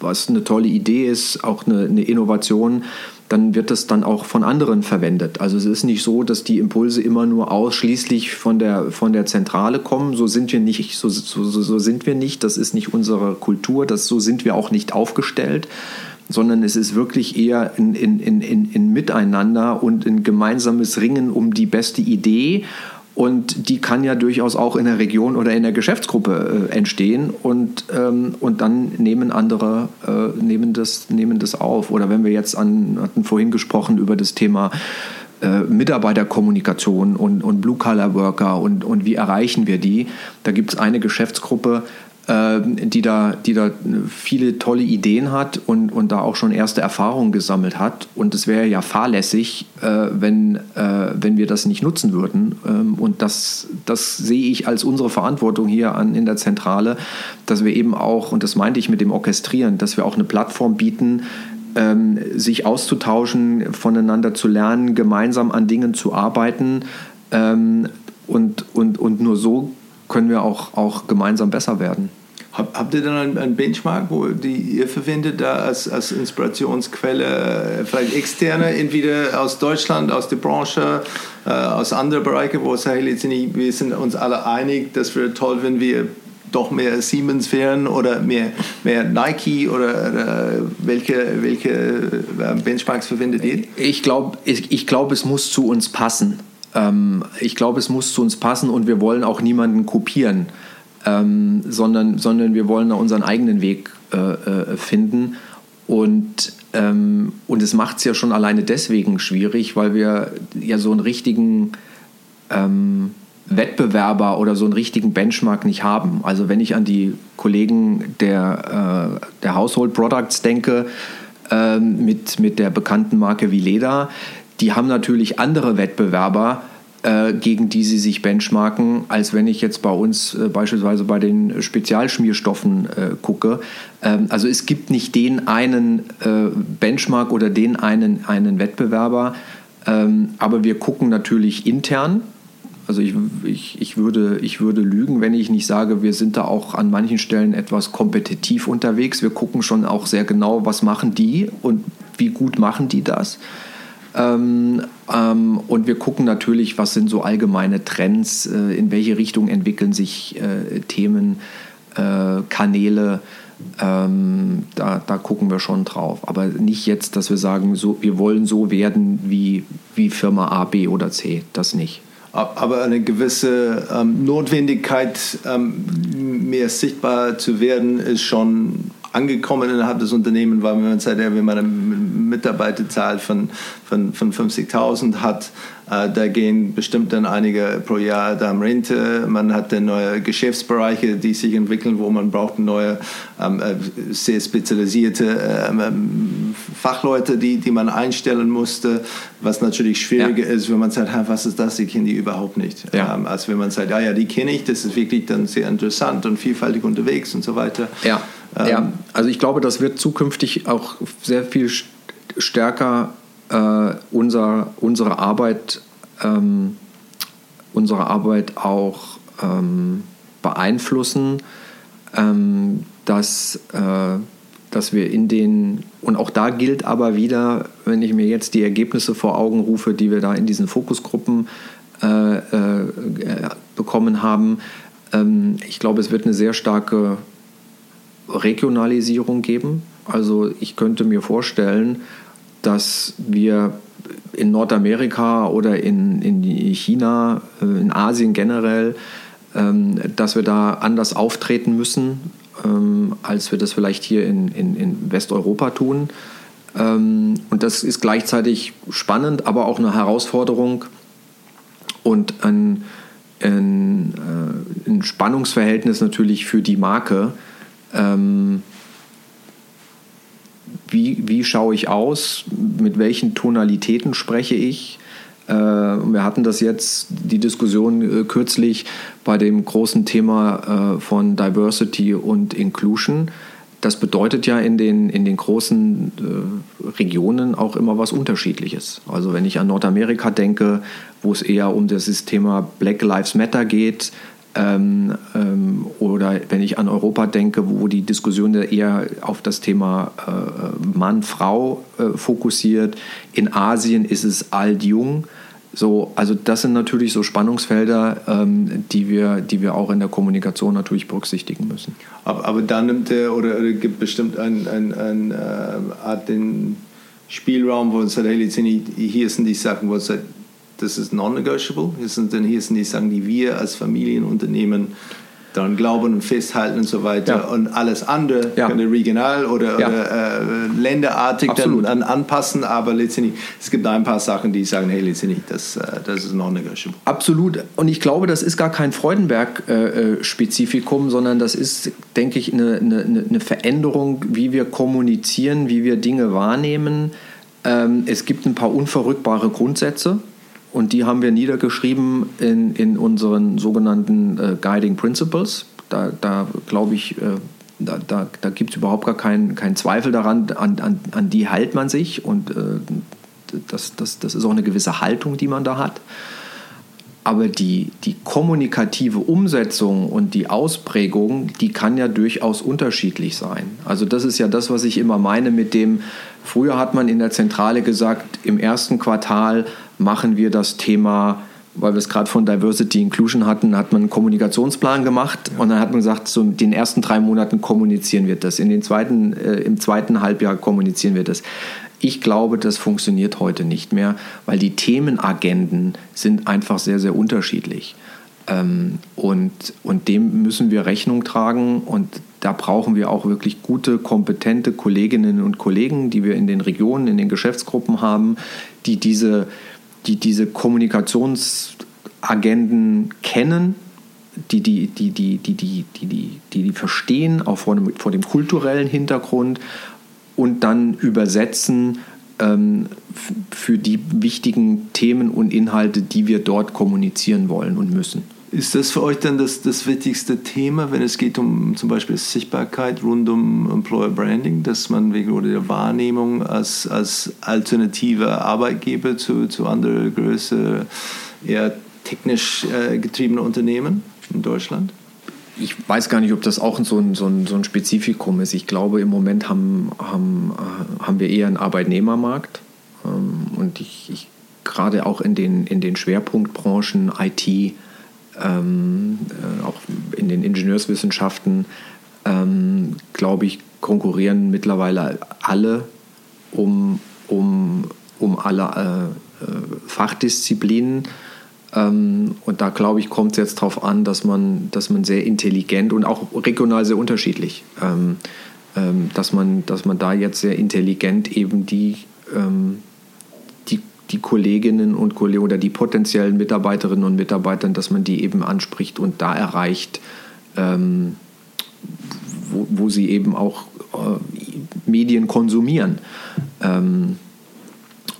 was eine tolle Idee ist, auch eine, eine Innovation, dann wird das dann auch von anderen verwendet. Also es ist nicht so, dass die Impulse immer nur ausschließlich von der, von der Zentrale kommen. So sind wir nicht, so, so, so sind wir nicht. Das ist nicht unsere Kultur. Das, so sind wir auch nicht aufgestellt sondern es ist wirklich eher in, in, in, in, Miteinander und ein gemeinsames Ringen um die beste Idee. Und die kann ja durchaus auch in der Region oder in der Geschäftsgruppe äh, entstehen und, ähm, und dann nehmen andere äh, nehmen, das, nehmen das auf. Oder wenn wir jetzt an, hatten vorhin gesprochen über das Thema äh, Mitarbeiterkommunikation und, und Blue-Collar-Worker und, und wie erreichen wir die. Da gibt es eine Geschäftsgruppe, die da, die da viele tolle Ideen hat und, und da auch schon erste Erfahrungen gesammelt hat. Und es wäre ja fahrlässig, äh, wenn, äh, wenn wir das nicht nutzen würden. Ähm, und das, das sehe ich als unsere Verantwortung hier an, in der Zentrale, dass wir eben auch, und das meinte ich mit dem Orchestrieren, dass wir auch eine Plattform bieten, ähm, sich auszutauschen, voneinander zu lernen, gemeinsam an Dingen zu arbeiten. und, und, und nur so können wir auch, auch gemeinsam besser werden. Hab, habt ihr dann einen, Benchmark, wo die ihr verwendet da als, als Inspirationsquelle, äh, vielleicht externe, entweder aus Deutschland, aus der Branche, äh, aus anderen Bereichen, wo es sagt, wir sind uns alle einig, das wäre toll, wenn wir doch mehr Siemens wären oder mehr, mehr Nike oder, oder welche, welche äh, Benchmarks verwendet ihr? Ich glaube, ich, ich glaub, es muss zu uns passen. Ähm, ich glaube, es muss zu uns passen und wir wollen auch niemanden kopieren, ähm, sondern, sondern wir wollen unseren eigenen Weg äh, äh, finden. Und, ähm, und es macht es ja schon alleine deswegen schwierig, weil wir ja so einen richtigen ähm, Wettbewerber oder so einen richtigen Benchmark nicht haben. Also wenn ich an die Kollegen der, äh, der Household Products denke, äh, mit, mit der bekannten Marke Vileda, die haben natürlich andere Wettbewerber, äh, gegen die sie sich benchmarken, als wenn ich jetzt bei uns äh, beispielsweise bei den Spezialschmierstoffen äh, gucke. Ähm, also es gibt nicht den einen Benchmark oder den einen, einen Wettbewerber, ähm, aber wir gucken natürlich intern. Also ich, ich, ich, würde, ich würde lügen, wenn ich nicht sage, wir sind da auch an manchen Stellen etwas kompetitiv unterwegs. Wir gucken schon auch sehr genau, was machen die und wie gut machen die das. Ähm, ähm, und wir gucken natürlich, was sind so allgemeine Trends, äh, in welche Richtung entwickeln sich äh, Themen, äh, Kanäle. Ähm, da, da gucken wir schon drauf. Aber nicht jetzt, dass wir sagen, so, wir wollen so werden wie, wie Firma A, B oder C. Das nicht. Aber eine gewisse ähm, Notwendigkeit, ähm, mehr sichtbar zu werden, ist schon angekommen innerhalb des Unternehmens, weil man ja, wenn man eine Mitarbeiterzahl von, von, von 50.000 hat, äh, da gehen bestimmt dann einige pro Jahr da am Rente. Man hat dann neue Geschäftsbereiche, die sich entwickeln, wo man braucht neue, ähm, äh, sehr spezialisierte ähm, ähm, Fachleute, die, die man einstellen musste, was natürlich schwieriger ja. ist, wenn man sagt, was ist das, ich kenne die überhaupt nicht. Ja. Ähm, als wenn man sagt, ja, ja, die kenne ich, das ist wirklich dann sehr interessant und vielfältig unterwegs und so weiter. Ja. Ähm, ja, also ich glaube, das wird zukünftig auch sehr viel stärker äh, unser, unsere Arbeit ähm, unsere Arbeit auch ähm, beeinflussen, ähm, dass, äh, dass wir in den, und auch da gilt aber wieder, wenn ich mir jetzt die Ergebnisse vor Augen rufe, die wir da in diesen Fokusgruppen äh, äh, bekommen haben, ähm, ich glaube, es wird eine sehr starke Regionalisierung geben. Also ich könnte mir vorstellen, dass wir in Nordamerika oder in, in China, äh, in Asien generell, ähm, dass wir da anders auftreten müssen, ähm, als wir das vielleicht hier in, in, in Westeuropa tun. Ähm, und das ist gleichzeitig spannend, aber auch eine Herausforderung und ein, ein, äh, ein Spannungsverhältnis natürlich für die Marke. Ähm, wie, wie schaue ich aus, mit welchen Tonalitäten spreche ich. Äh, wir hatten das jetzt, die Diskussion äh, kürzlich bei dem großen Thema äh, von Diversity und Inclusion. Das bedeutet ja in den, in den großen Regionen auch immer was Unterschiedliches. Also wenn ich an Nordamerika denke, wo es eher um das Thema Black Lives Matter geht, ähm, ähm, oder wenn ich an Europa denke, wo die Diskussion eher auf das Thema äh, Mann, Frau äh, fokussiert. In Asien ist es alt-jung. So, also das sind natürlich so Spannungsfelder, ähm, die, wir, die wir auch in der Kommunikation natürlich berücksichtigen müssen. Aber, aber da nimmt er oder, oder gibt bestimmt eine ein, ein, äh, Art den Spielraum, wo es sagt, hey, hier sind die Sachen, wo es sagt, das ist non-negotiable. Hier sind, hier sind die Sachen, die wir als Familienunternehmen daran glauben und festhalten und so weiter. Ja. Und alles andere ja. könnte regional oder, ja. oder äh, länderartig dann, dann, anpassen. Aber letztendlich, es gibt ein paar Sachen, die sagen, hey, letztendlich, das, äh, das ist non-negotiable. Absolut. Und ich glaube, das ist gar kein Freudenberg-Spezifikum, sondern das ist, denke ich, eine, eine, eine Veränderung, wie wir kommunizieren, wie wir Dinge wahrnehmen. Ähm, es gibt ein paar unverrückbare Grundsätze und die haben wir niedergeschrieben in, in unseren sogenannten äh, Guiding Principles. Da, da glaube ich, äh, da, da, da gibt es überhaupt gar keinen kein Zweifel daran, an, an, an die hält man sich und äh, das, das, das ist auch eine gewisse Haltung, die man da hat. Aber die, die kommunikative Umsetzung und die Ausprägung, die kann ja durchaus unterschiedlich sein. Also das ist ja das, was ich immer meine mit dem, früher hat man in der Zentrale gesagt, im ersten Quartal machen wir das Thema, weil wir es gerade von Diversity Inclusion hatten, hat man einen Kommunikationsplan gemacht ja. und dann hat man gesagt, so in den ersten drei Monaten kommunizieren wir das, in den zweiten, äh, im zweiten Halbjahr kommunizieren wir das. Ich glaube, das funktioniert heute nicht mehr, weil die Themenagenden sind einfach sehr, sehr unterschiedlich. Ähm, und, und dem müssen wir Rechnung tragen und da brauchen wir auch wirklich gute, kompetente Kolleginnen und Kollegen, die wir in den Regionen, in den Geschäftsgruppen haben, die diese die diese Kommunikationsagenden kennen, die die, die, die, die, die, die, die, die, die verstehen, auch vor dem, vor dem kulturellen Hintergrund und dann übersetzen ähm, für die wichtigen Themen und Inhalte, die wir dort kommunizieren wollen und müssen. Ist das für euch dann das, das wichtigste Thema, wenn es geht um zum Beispiel Sichtbarkeit rund um Employer Branding, dass man wegen oder der Wahrnehmung als, als alternativer Arbeitgeber zu, zu anderen größeren, eher technisch äh, getriebenen Unternehmen in Deutschland? Ich weiß gar nicht, ob das auch so ein, so ein, so ein Spezifikum ist. Ich glaube, im Moment haben, haben, äh, haben wir eher einen Arbeitnehmermarkt. Ähm, und ich, ich gerade auch in den, in den Schwerpunktbranchen IT, ähm, äh, auch in den Ingenieurswissenschaften, ähm, glaube ich, konkurrieren mittlerweile alle um, um, um alle äh, äh, Fachdisziplinen. Ähm, und da glaube ich, kommt es jetzt darauf an, dass man, dass man sehr intelligent und auch regional sehr unterschiedlich, ähm, ähm, dass, man, dass man da jetzt sehr intelligent eben die die Kolleginnen und Kollegen oder die potenziellen Mitarbeiterinnen und Mitarbeiter, dass man die eben anspricht und da erreicht, ähm, wo, wo, sie eben auch äh, Medien konsumieren. Ähm,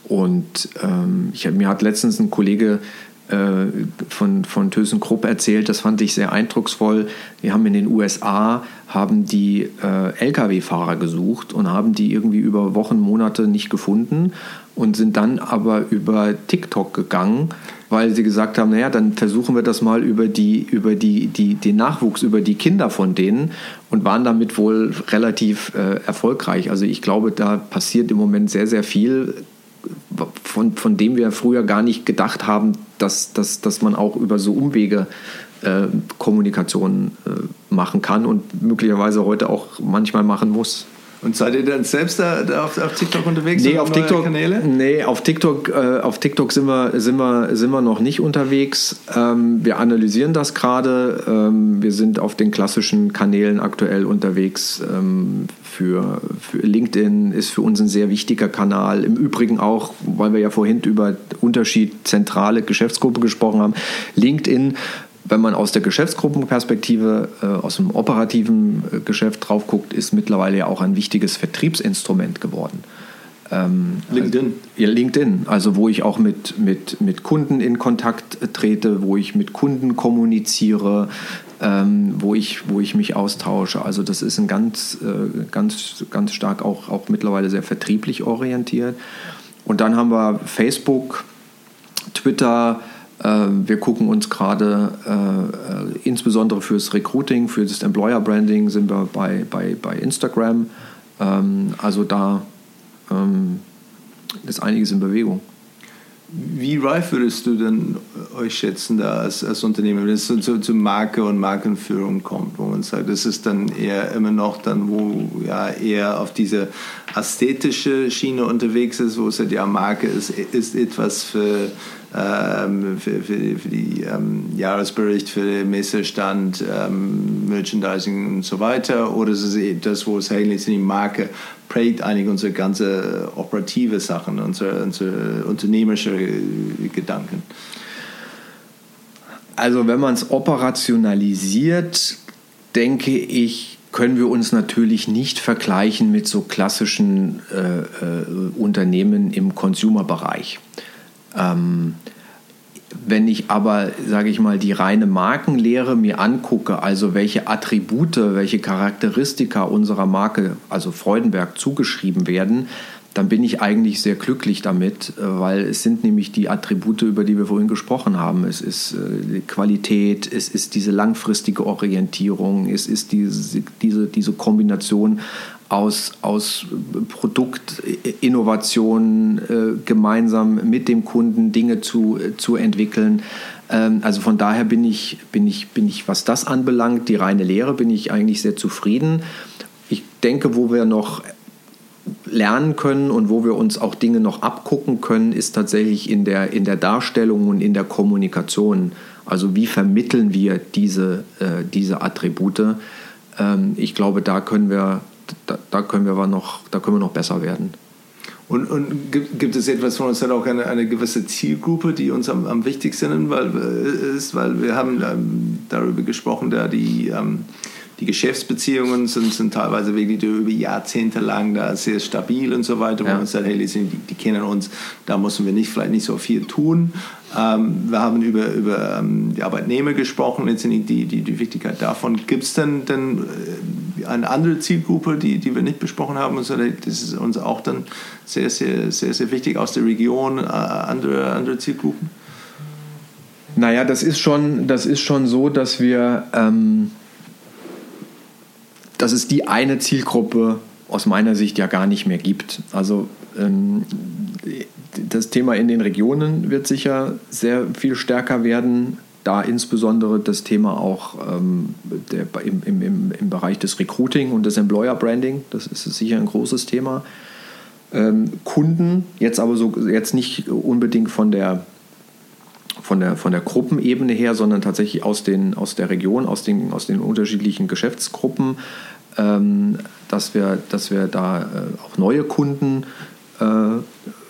und ähm, ich, mir hat letztens ein Kollege äh, von, von ThyssenKrupp erzählt, das fand ich sehr eindrucksvoll. Wir haben in den USA haben die äh, Lkw-Fahrer gesucht und haben die irgendwie über Wochen, Monate nicht gefunden und sind dann aber über TikTok gegangen, weil sie gesagt haben, naja, dann versuchen wir das mal über, die, über die, die, den Nachwuchs, über die Kinder von denen und waren damit wohl relativ äh, erfolgreich. Also ich glaube, da passiert im Moment sehr, sehr viel, von, von dem wir früher gar nicht gedacht haben, dass, dass, dass man auch über so Umwege äh, Kommunikation äh, machen kann und möglicherweise heute auch manchmal machen muss. Und seid ihr dann selbst da, da auf, auf, TikTok unterwegs? Nee, auf TikTok, Kanäle? nee auf TikTok, äh, auf TikTok sind, wir, sind, wir, sind wir noch nicht unterwegs. Ähm, wir analysieren das gerade. Ähm, wir sind auf den klassischen Kanälen aktuell unterwegs. Ähm, für, für, LinkedIn ist für uns ein sehr wichtiger Kanal. Im Übrigen auch, weil wir ja vorhin über Unterschied zentrale Geschäftsgruppe gesprochen haben. LinkedIn wenn man aus der Geschäftsgruppenperspektive, äh, aus dem operativen äh, Geschäft drauf guckt, ist mittlerweile ja auch ein wichtiges Vertriebsinstrument geworden. Ähm, LinkedIn. Ja, LinkedIn, also wo ich auch mit, mit, mit Kunden in Kontakt trete, wo ich mit Kunden kommuniziere, ähm, wo, ich, wo ich mich austausche. Also das ist ein ganz, äh, ganz, ganz stark auch, auch mittlerweile sehr vertrieblich orientiert. Und dann haben wir Facebook, Twitter, wir gucken uns gerade äh, insbesondere fürs Recruiting, für das Employer Branding sind wir bei, bei, bei Instagram. Ähm, also da ähm, ist einiges in Bewegung. Wie reif würdest du denn euch schätzen da als, als Unternehmen, wenn es so, zu, zu Marke und Markenführung kommt, wo man sagt, das ist dann eher immer noch dann, wo ja eher auf diese ästhetische Schiene unterwegs ist, wo es ja die Marke ist, ist etwas für, ähm, für, für, für die ähm, Jahresbericht, für den Messestand, ähm, Merchandising und so weiter, oder ist es etwas, wo es eigentlich die Marke prägt eigentlich unsere ganze operative Sachen, unsere, unsere unternehmerische Gedanken? Also wenn man es operationalisiert, denke ich, können wir uns natürlich nicht vergleichen mit so klassischen äh, äh, Unternehmen im Consumer-Bereich. Ähm, wenn ich aber, sage ich mal, die reine Markenlehre mir angucke, also welche Attribute, welche Charakteristika unserer Marke, also Freudenberg, zugeschrieben werden, dann bin ich eigentlich sehr glücklich damit, äh, weil es sind nämlich die Attribute, über die wir vorhin gesprochen haben. Es ist äh, Qualität, es ist diese langfristige Orientierung, es ist diese, diese, diese Kombination aus, aus Produktinnovationen äh, gemeinsam mit dem Kunden Dinge zu, zu entwickeln. Ähm, also von daher bin ich, bin, ich, bin ich, was das anbelangt, die reine Lehre, bin ich eigentlich sehr zufrieden. Ich denke, wo wir noch lernen können und wo wir uns auch Dinge noch abgucken können, ist tatsächlich in der, in der Darstellung und in der Kommunikation. Also wie vermitteln wir diese, äh, diese Attribute? Ähm, ich glaube, da können wir, da, da, können wir noch, da können wir noch besser werden. Und, und gibt, gibt, es etwas von uns dann auch eine, eine gewisse Zielgruppe, die uns am, am wichtigsten weil, äh, ist? Weil wir haben ähm, darüber gesprochen, da die ähm, die Geschäftsbeziehungen sind, sind teilweise wirklich über Jahrzehnte lang da sehr stabil und so weiter, ja. wo man sagt, hey, die, die, kennen uns, da müssen wir nicht, vielleicht nicht so viel tun. Ähm, wir haben über, über ähm, die Arbeitnehmer gesprochen, letztendlich die, die, die Wichtigkeit davon. Gibt es denn, denn äh, eine andere Zielgruppe, die, die wir nicht besprochen haben? Und so, das ist uns auch dann sehr, sehr, sehr, sehr wichtig aus der Region, äh, andere, andere Zielgruppen? Naja, das ist schon, das ist schon so, dass wir ähm, dass es die eine Zielgruppe aus meiner Sicht ja gar nicht mehr gibt. Also ähm, das Thema in den Regionen wird sicher sehr viel stärker werden, da insbesondere das Thema auch ähm, der, im, im, im Bereich des Recruiting und des Employer Branding, das ist sicher ein großes Thema. Ähm, Kunden, jetzt aber so jetzt nicht unbedingt von der von der, von der Gruppenebene her, sondern tatsächlich aus, den, aus der Region, aus den, aus den unterschiedlichen Geschäftsgruppen, dass, wir, dass wir da äh, auch neue Kunden äh,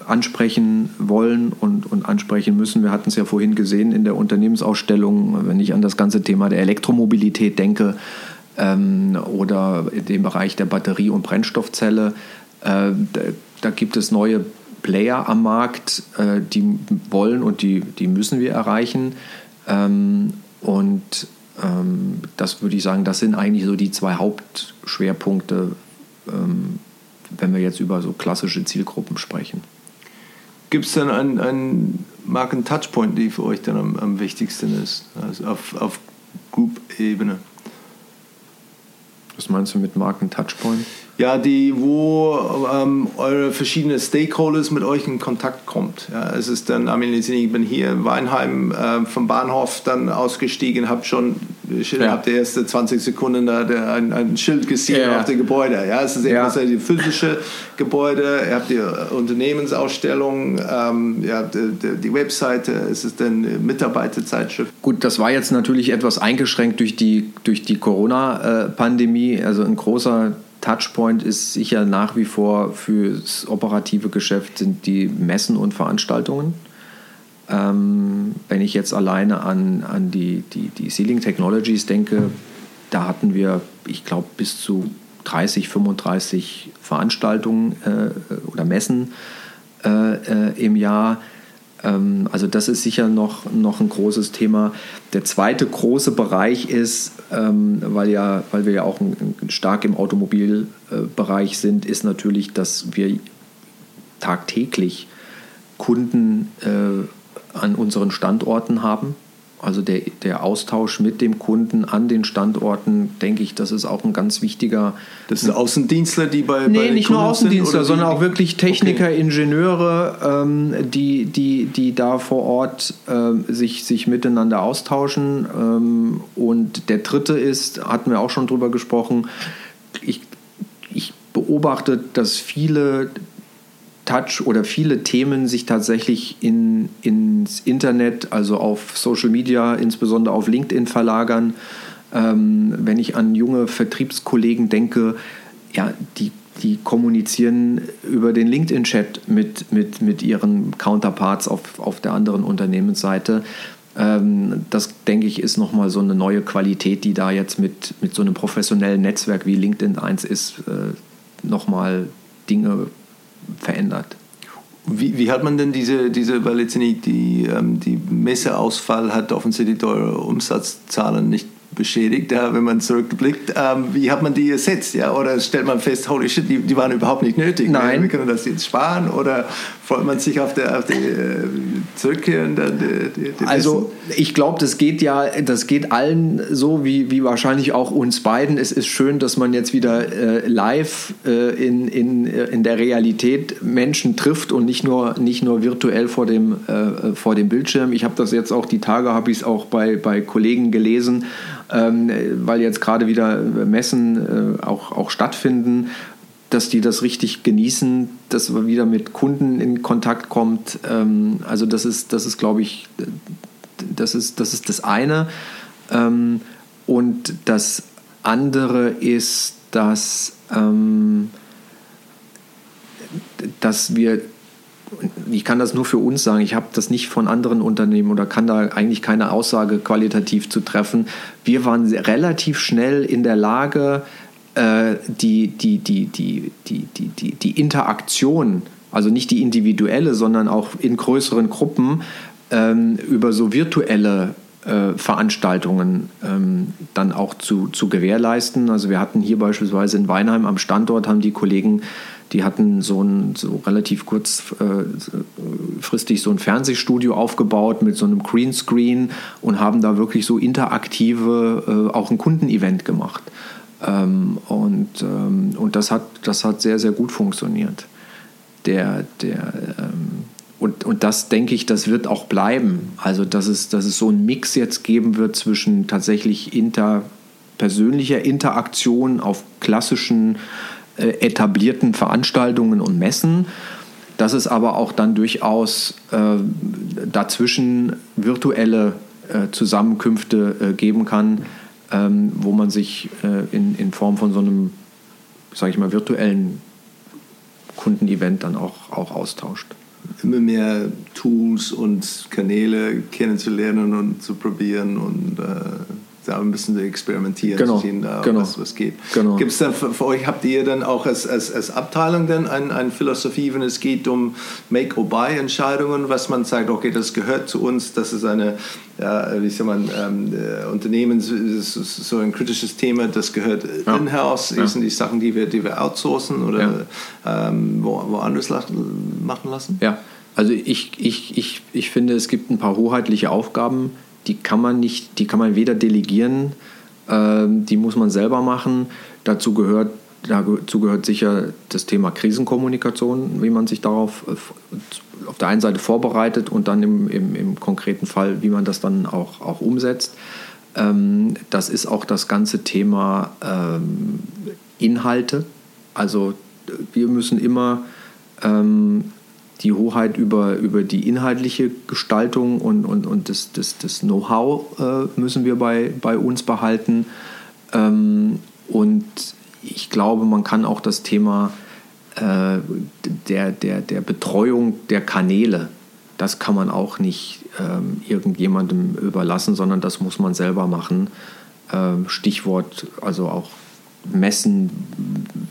ansprechen wollen und, und ansprechen müssen. Wir hatten es ja vorhin gesehen in der Unternehmensausstellung, wenn ich an das ganze Thema der Elektromobilität denke ähm, oder in dem Bereich der Batterie- und Brennstoffzelle. Äh, da, da, gibt es neue Player am Markt, äh, die wollen und die, die müssen wir erreichen. Ähm, und ähm, das würde ich sagen, das sind eigentlich so die zwei Hauptschwerpunkte, ähm, wenn wir jetzt über so klassische Zielgruppen sprechen. Gibt es dann einen, einen Marken-Touchpoint, die für euch dann am, am wichtigsten ist, also auf, auf Group-Ebene? Was meinst du mit Marken-Touchpoint? Ja, die, wo ähm, eure verschiedenen Stakeholders mit euch in Kontakt kommt. Ja, es ist dann, ich bin hier in Weinheim äh, vom Bahnhof dann ausgestiegen, habe schon, ich ja. habe die ersten 20 Sekunden da der, ein, ein Schild gesehen ja. auf dem Gebäude. Ja, es ist ja. die physische Gebäude, ihr habt die Unternehmensausstellung, ähm, ihr habt die, die Webseite, es ist dann Mitarbeiterzeitschrift. Gut, das war jetzt natürlich etwas eingeschränkt durch die, durch die Corona-Pandemie, also ein großer Touchpoint ist sicher nach wie vor fürs operative Geschäft sind die Messen und Veranstaltungen. Ähm, wenn ich jetzt alleine an, an die, die, die Sealing Technologies denke, da hatten wir, ich glaube, bis zu 30, 35 Veranstaltungen äh, oder Messen äh, äh, im Jahr. Ähm, also das ist sicher noch, noch ein großes Thema. Der zweite große Bereich ist, ähm, weil, ja, weil wir ja auch stark im Automobilbereich sind, ist natürlich, dass wir tagtäglich Kunden äh, an unseren Standorten haben. Also der, der Austausch mit dem Kunden an den Standorten, denke ich, das ist auch ein ganz wichtiger. Das sind Außendienstler, die bei. Nee, bei nicht Kunden nur Außendienstler, sondern auch wirklich Techniker, okay. Ingenieure, ähm, die, die, die da vor Ort ähm, sich, sich miteinander austauschen. Ähm, und der dritte ist, hatten wir auch schon drüber gesprochen, ich, ich beobachtet, dass viele Touch oder viele Themen sich tatsächlich in, ins Internet, also auf Social Media, insbesondere auf LinkedIn verlagern. Ähm, wenn ich an junge Vertriebskollegen denke, ja, die, die kommunizieren über den LinkedIn-Chat mit, mit, mit ihren Counterparts auf, auf der anderen Unternehmensseite. Ähm, das, denke ich, ist nochmal so eine neue Qualität, die da jetzt mit, mit so einem professionellen Netzwerk wie LinkedIn 1 ist, äh, nochmal Dinge verändert. Wie, wie, hat man denn diese, diese weil jetzt nicht die, ähm, die Messeausfall hat offensichtlich eure Umsatzzahlen nicht beschädigt, ja, wenn man zurückblickt. Ähm, wie hat man die ersetzt? Ja? Oder stellt man fest, holy shit, die, die waren überhaupt nicht nötig. Nein. Wir können das jetzt sparen? Oder freut man sich auf, der, auf die äh, Zurückkehren? Der, der, der also ich glaube, das geht ja, das geht allen so, wie, wie wahrscheinlich auch uns beiden. Es ist schön, dass man jetzt wieder äh, live äh, in, in, in der Realität Menschen trifft und nicht nur, nicht nur virtuell vor dem, äh, vor dem Bildschirm. Ich habe das jetzt auch die Tage, habe ich es auch bei, bei Kollegen gelesen ähm, weil jetzt gerade wieder Messen äh, auch, auch stattfinden, dass die das richtig genießen, dass man wieder mit Kunden in Kontakt kommt. Ähm, also das ist, das ist, glaube ich, das ist, das ist das eine. Ähm, und das andere ist, dass, ähm, dass wir ich kann das nur für uns sagen, ich habe das nicht von anderen Unternehmen oder kann da eigentlich keine Aussage qualitativ zu treffen. Wir waren relativ schnell in der Lage, die, die, die, die, die, die, die, die Interaktion, also nicht die individuelle, sondern auch in größeren Gruppen ähm, über so virtuelle äh, Veranstaltungen ähm, dann auch zu, zu gewährleisten. Also wir hatten hier beispielsweise in Weinheim am Standort, haben die Kollegen die hatten so ein so relativ kurzfristig äh, so ein Fernsehstudio aufgebaut mit so einem Greenscreen und haben da wirklich so interaktive äh, auch ein Kundenevent gemacht. Ähm, und, ähm, und das hat, das hat sehr, sehr gut funktioniert. Der, der, ähm, und, und das denke ich, das wird auch bleiben. Also, dass es, dass es so einen Mix jetzt geben wird zwischen tatsächlich inter, persönlicher Interaktion auf klassischen äh, etablierten Veranstaltungen und Messen, dass es aber auch dann durchaus äh, dazwischen virtuelle äh, Zusammenkünfte äh, geben kann, ähm, wo man sich äh, in, in Form von so einem, sage ich mal, virtuellen Kundenevent dann auch, auch austauscht. Immer mehr Tools und Kanäle kennenzulernen und zu probieren und äh, da ein bisschen experimentieren, genau, sehen, da, genau, was, was geht. Genau. Gibt es dann für, für, euch, habt ihr dann auch als, als, als Abteilung dann eine ein Philosophie, wenn es geht um Make-or-Buy-Entscheidungen, was man sagt, okay, das gehört zu uns, das ist eine, ja, wie soll man, ähm, äh, Unternehmen ist so ein kritisches Thema, das gehört ja. in-house, ja. sind die Sachen, die wir, die wir outsourcen oder ja. ähm, wo, woanders machen lassen? Ja, also ich, ich, ich, ich finde, es gibt ein paar hoheitliche Aufgaben, die kann man nicht, die kann man weder delegieren, äh, die muss man selber machen. Dazu gehört, dazu gehört sicher das Thema Krisenkommunikation, wie man sich darauf äh, auf der einen Seite vorbereitet und dann im, im, im konkreten Fall, wie man das dann auch, auch umsetzt. Ähm, das ist auch das ganze Thema ähm, Inhalte. Also wir müssen immer ähm, die Hoheit über, über die inhaltliche Gestaltung und, und, und das, das, das Know-how äh, müssen wir bei, bei uns behalten. Ähm, und ich glaube, man kann auch das Thema äh, der, der, der Betreuung der Kanäle, das kann man auch nicht ähm, irgendjemandem überlassen, sondern das muss man selber machen. Ähm, Stichwort also auch messen,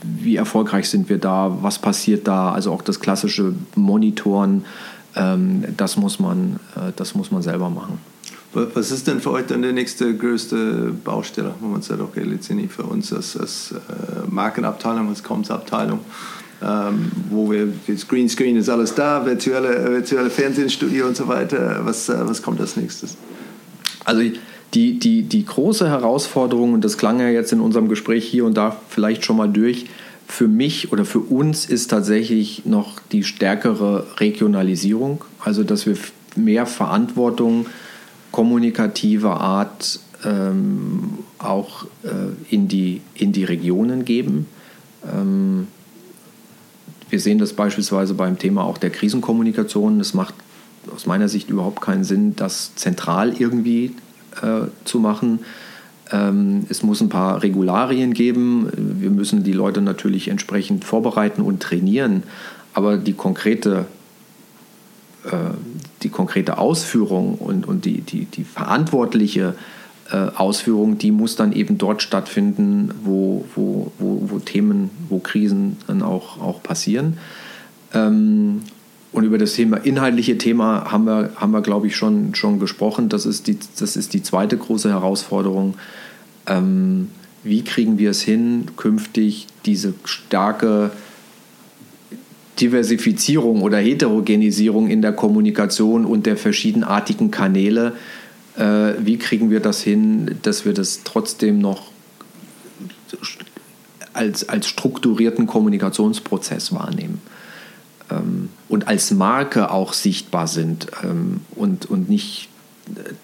wie erfolgreich sind wir da, was passiert da, also auch das klassische Monitoren, ähm, das, muss man, äh, das muss man selber machen. Was ist denn für euch dann der nächste größte Baustelle, wo man sagt, okay, letztendlich für uns als, als äh, Markenabteilung, als Comms-Abteilung, ähm, wo wir, das Greenscreen ist alles da, virtuelle, virtuelle Fernsehstudio und so weiter, was, äh, was kommt als nächstes? Also die, die, die große Herausforderung, und das klang ja jetzt in unserem Gespräch hier und da vielleicht schon mal durch, für mich oder für uns ist tatsächlich noch die stärkere Regionalisierung, also dass wir mehr Verantwortung kommunikativer Art ähm, auch äh, in, die, in die Regionen geben. Ähm, wir sehen das beispielsweise beim Thema auch der Krisenkommunikation. Es macht aus meiner Sicht überhaupt keinen Sinn, das zentral irgendwie äh, zu machen. Ähm, es muss ein paar Regularien geben. Wir müssen die Leute natürlich entsprechend vorbereiten und trainieren. Aber die konkrete, äh, die konkrete Ausführung und, und die, die, die verantwortliche äh, Ausführung, die muss dann eben dort stattfinden, wo, wo, wo, wo Themen, wo Krisen dann auch, auch passieren. Ähm, und über das Thema, inhaltliche Thema haben wir, haben wir glaube ich, schon, schon gesprochen. Das ist, die, das ist die zweite große Herausforderung. Ähm, wie kriegen wir es hin, künftig diese starke Diversifizierung oder Heterogenisierung in der Kommunikation und der verschiedenartigen Kanäle, äh, wie kriegen wir das hin, dass wir das trotzdem noch als, als strukturierten Kommunikationsprozess wahrnehmen ähm, und als Marke auch sichtbar sind ähm, und, und nicht,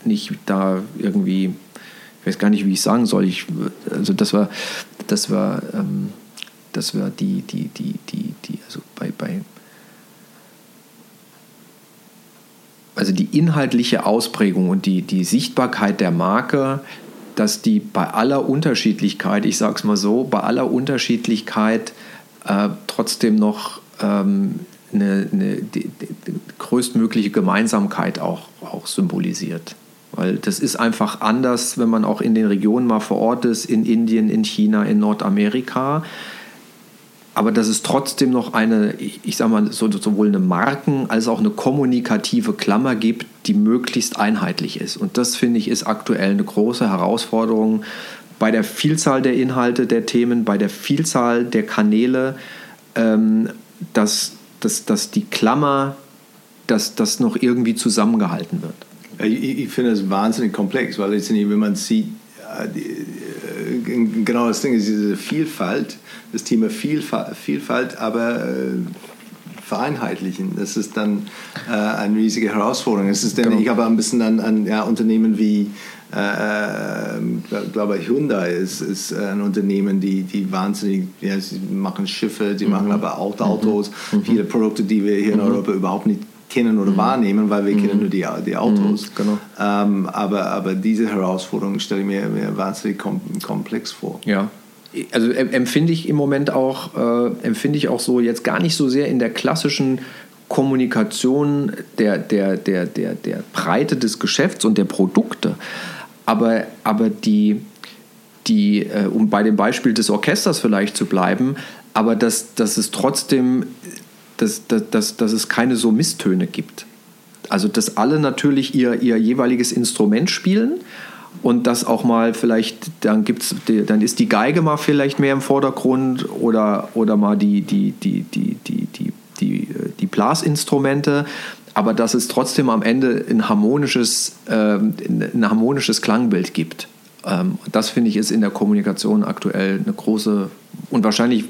nicht da irgendwie, ich weiß gar nicht, wie ich sagen soll, ich, also das war, das war, ähm, das war die, die, die, die, die, also bei, bei also die inhaltliche Ausprägung und die, die Sichtbarkeit der Marke, dass die bei aller Unterschiedlichkeit, ich sage es mal so, bei aller Unterschiedlichkeit äh, trotzdem noch ähm, eine, eine die, die größtmögliche Gemeinsamkeit auch, auch symbolisiert. Weil das ist einfach anders, wenn man auch in den Regionen mal vor Ort ist, in Indien, in China, in Nordamerika aber dass es trotzdem noch eine, ich sage mal, sowohl eine Marken- als auch eine kommunikative Klammer gibt, die möglichst einheitlich ist. Und das, finde ich, ist aktuell eine große Herausforderung bei der Vielzahl der Inhalte, der Themen, bei der Vielzahl der Kanäle, ähm, dass, dass, dass die Klammer, dass das noch irgendwie zusammengehalten wird. Ich, ich finde das wahnsinnig komplex, weil letztendlich, wenn man sieht, äh, äh, genau das Ding ist diese Vielfalt, das Thema Vielfalt, Vielfalt aber äh, vereinheitlichen. Das ist dann äh, eine riesige Herausforderung. Es ist denn, genau. Ich habe ein bisschen an, an ja, Unternehmen wie äh, ich glaube Hyundai ist, ist ein Unternehmen, die, die wahnsinnig, ja, sie machen Schiffe, sie mhm. machen aber auch Autos, mhm. viele Produkte, die wir hier in mhm. Europa überhaupt nicht kennen oder mhm. wahrnehmen, weil wir mhm. kennen nur die, die Autos. Mhm, genau. Ähm, aber, aber diese Herausforderung stelle ich mir, mir wahnsinnig komplex vor. Ja, also empfinde ich im Moment auch, äh, empfinde ich auch so jetzt gar nicht so sehr in der klassischen Kommunikation der, der, der, der, der Breite des Geschäfts und der Produkte, aber, aber die, die, äh, um bei dem Beispiel des Orchesters vielleicht zu bleiben, aber dass, dass es trotzdem, dass, dass, dass, dass es keine so Misstöne gibt. Also dass alle natürlich ihr, ihr jeweiliges Instrument spielen und das auch mal vielleicht, dann gibt's, dann ist die Geige mal vielleicht mehr im Vordergrund oder, oder mal die, die, die, die, die, die, die, die Blasinstrumente, aber dass es trotzdem am Ende ein harmonisches, äh, ein harmonisches Klangbild gibt. Ähm, das finde ich ist in der Kommunikation aktuell eine große und wahrscheinlich,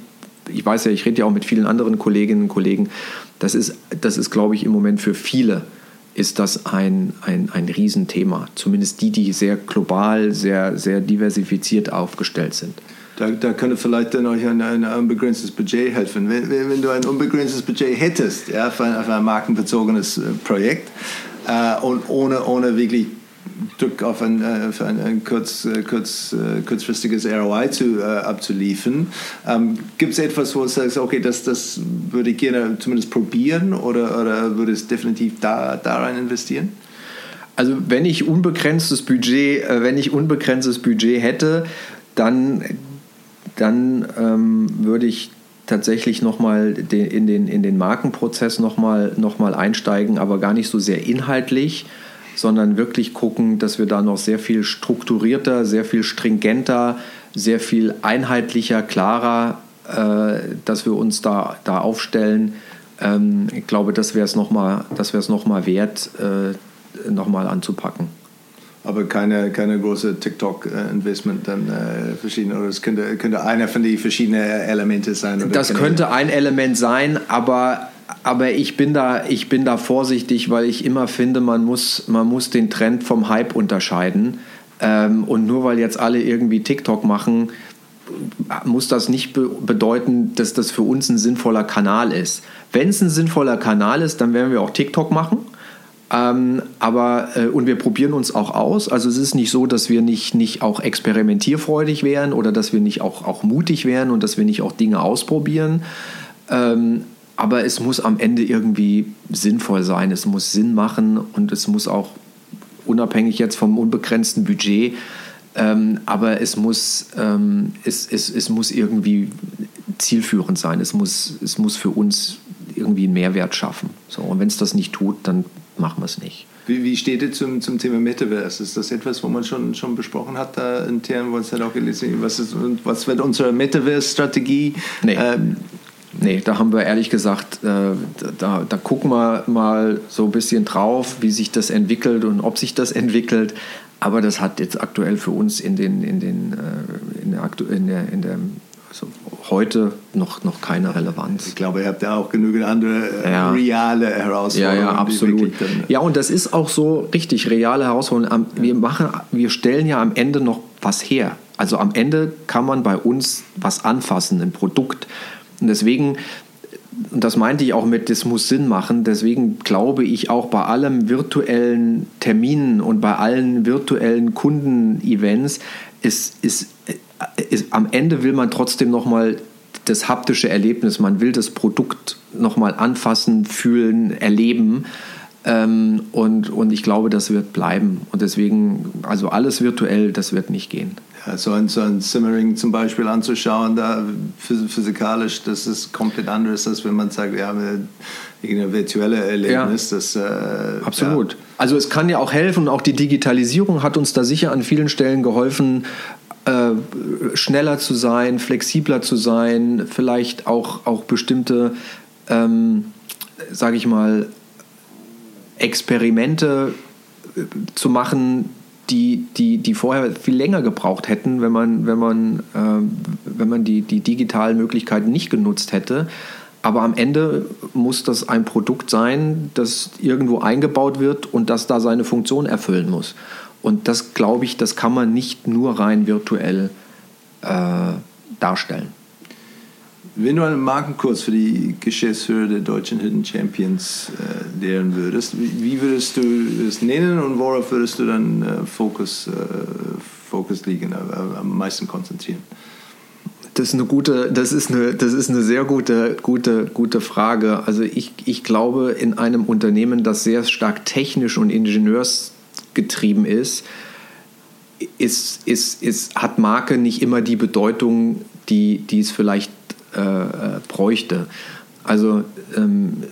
ich weiß ja, ich rede ja auch mit vielen anderen Kolleginnen und Kollegen, das ist, das ist glaube ich, im Moment für viele ist das ein, ein, ein Riesenthema. Zumindest die, die sehr global, sehr, sehr diversifiziert aufgestellt sind. Da, da könnte vielleicht dann euch ein, ein unbegrenztes Budget helfen. Wenn, wenn, du ein unbegrenztes Budget hättest ja, für, ein, für ein markenbezogenes äh, Projekt äh, und ohne, ohne wirklich Druck auf ein, äh, ein, ein kurz, äh, kurz, äh, kurzfristiges ROI zu, abzuliefern. Ähm, Gibt es etwas, wo du sagst, okay, das, das würde ich gerne zumindest probieren oder, oder würde es definitiv da, da rein investieren? Also wenn ich unbegrenztes Budget, wenn ich unbegrenztes Budget hätte, dann, dann ähm, würde ich tatsächlich nochmal in den, in den Markenprozess nochmal noch mal einsteigen, aber gar nicht so sehr inhaltlich, sondern wirklich gucken, dass wir da noch sehr viel strukturierter, sehr viel stringenter, sehr viel einheitlicher, klarer, äh, dass wir uns da, da aufstellen. Ähm, ich glaube, das wäre es nochmal noch wert, äh, nochmal anzupacken. Aber keine, keine große TikTok-Investment dann äh, verschiedene, oder es könnte, könnte einer von den verschiedenen Elemente sein. das könnte ein Element sein, aber aber ich bin da, ich bin da vorsichtig, weil ich immer finde, man muss, man muss den Trend vom Hype unterscheiden. Ähm, und nur weil jetzt alle irgendwie TikTok machen, muss das nicht be bedeuten, dass das für uns ein sinnvoller Kanal ist. Wenn es ein sinnvoller Kanal ist, dann werden wir auch TikTok machen. Ähm, aber äh, und wir probieren uns auch aus. Also es ist nicht so, dass wir nicht, nicht auch experimentierfreudig wären oder dass wir nicht auch, auch mutig wären und dass wir nicht auch Dinge ausprobieren. Ähm, aber es muss am Ende irgendwie sinnvoll sein. Es muss Sinn machen und es muss auch unabhängig jetzt vom unbegrenzten Budget ähm, aber es muss, ähm, es, es, es muss irgendwie zielführend sein. Es muss, es muss für uns irgendwie einen Mehrwert schaffen. So, und wenn es das nicht tut, dann machen wir es nicht. Wie, wie steht ihr zum, zum Thema Metaverse? Ist das etwas, wo man schon, schon besprochen hat, da intern, wo es dann auch gelesen was, ist, was wird unsere Metaverse-Strategie? Nee. Ähm, Nee, da haben wir ehrlich gesagt, äh, da, da gucken wir mal so ein bisschen drauf, wie sich das entwickelt und ob sich das entwickelt. Aber das hat jetzt aktuell für uns in den, in den, äh, in der, in der, in der also heute noch, noch keine Relevanz. Ich glaube, ihr habt ja auch genügend andere äh, ja. reale Herausforderungen. Ja, ja, absolut. Dann, äh, ja, und das ist auch so richtig reale Herausforderungen. Wir, machen, wir stellen ja am Ende noch was her. Also am Ende kann man bei uns was anfassen, ein Produkt. Und deswegen und das meinte ich auch mit, das muss Sinn machen. Deswegen glaube ich auch bei allem virtuellen Terminen und bei allen virtuellen Kundenevents ist, ist, ist am Ende will man trotzdem nochmal das haptische Erlebnis, man will das Produkt nochmal anfassen, fühlen, erleben. Ähm, und, und ich glaube, das wird bleiben. Und deswegen, also alles virtuell, das wird nicht gehen so ein, so ein Simmering zum Beispiel anzuschauen, da physikalisch, das ist komplett anders, als wenn man sagt, wir haben ein virtuelles Erlebnis. Ja, das, äh, absolut. Ja. Also es kann ja auch helfen, auch die Digitalisierung hat uns da sicher an vielen Stellen geholfen, äh, schneller zu sein, flexibler zu sein, vielleicht auch, auch bestimmte, ähm, sage ich mal, Experimente äh, zu machen, die, die, die vorher viel länger gebraucht hätten, wenn man, wenn man, äh, wenn man die, die digitalen Möglichkeiten nicht genutzt hätte. Aber am Ende muss das ein Produkt sein, das irgendwo eingebaut wird und das da seine Funktion erfüllen muss. Und das, glaube ich, das kann man nicht nur rein virtuell äh, darstellen. Wenn du einen Markenkurs für die Geschäftsführer der deutschen Hidden Champions äh, lehren würdest, wie, würdest du es nennen und worauf würdest du dann äh, Fokus, äh, Fokus liegen, äh, am meisten konzentrieren? Das ist eine gute, das ist eine, das ist eine sehr gute, gute, gute Frage. Also ich, ich glaube, in einem Unternehmen, das sehr stark technisch und ingenieursgetrieben ist, ist, ist, ist, hat Marke nicht immer die Bedeutung, die, die es vielleicht äh, äh, bräuchte. Also ähm,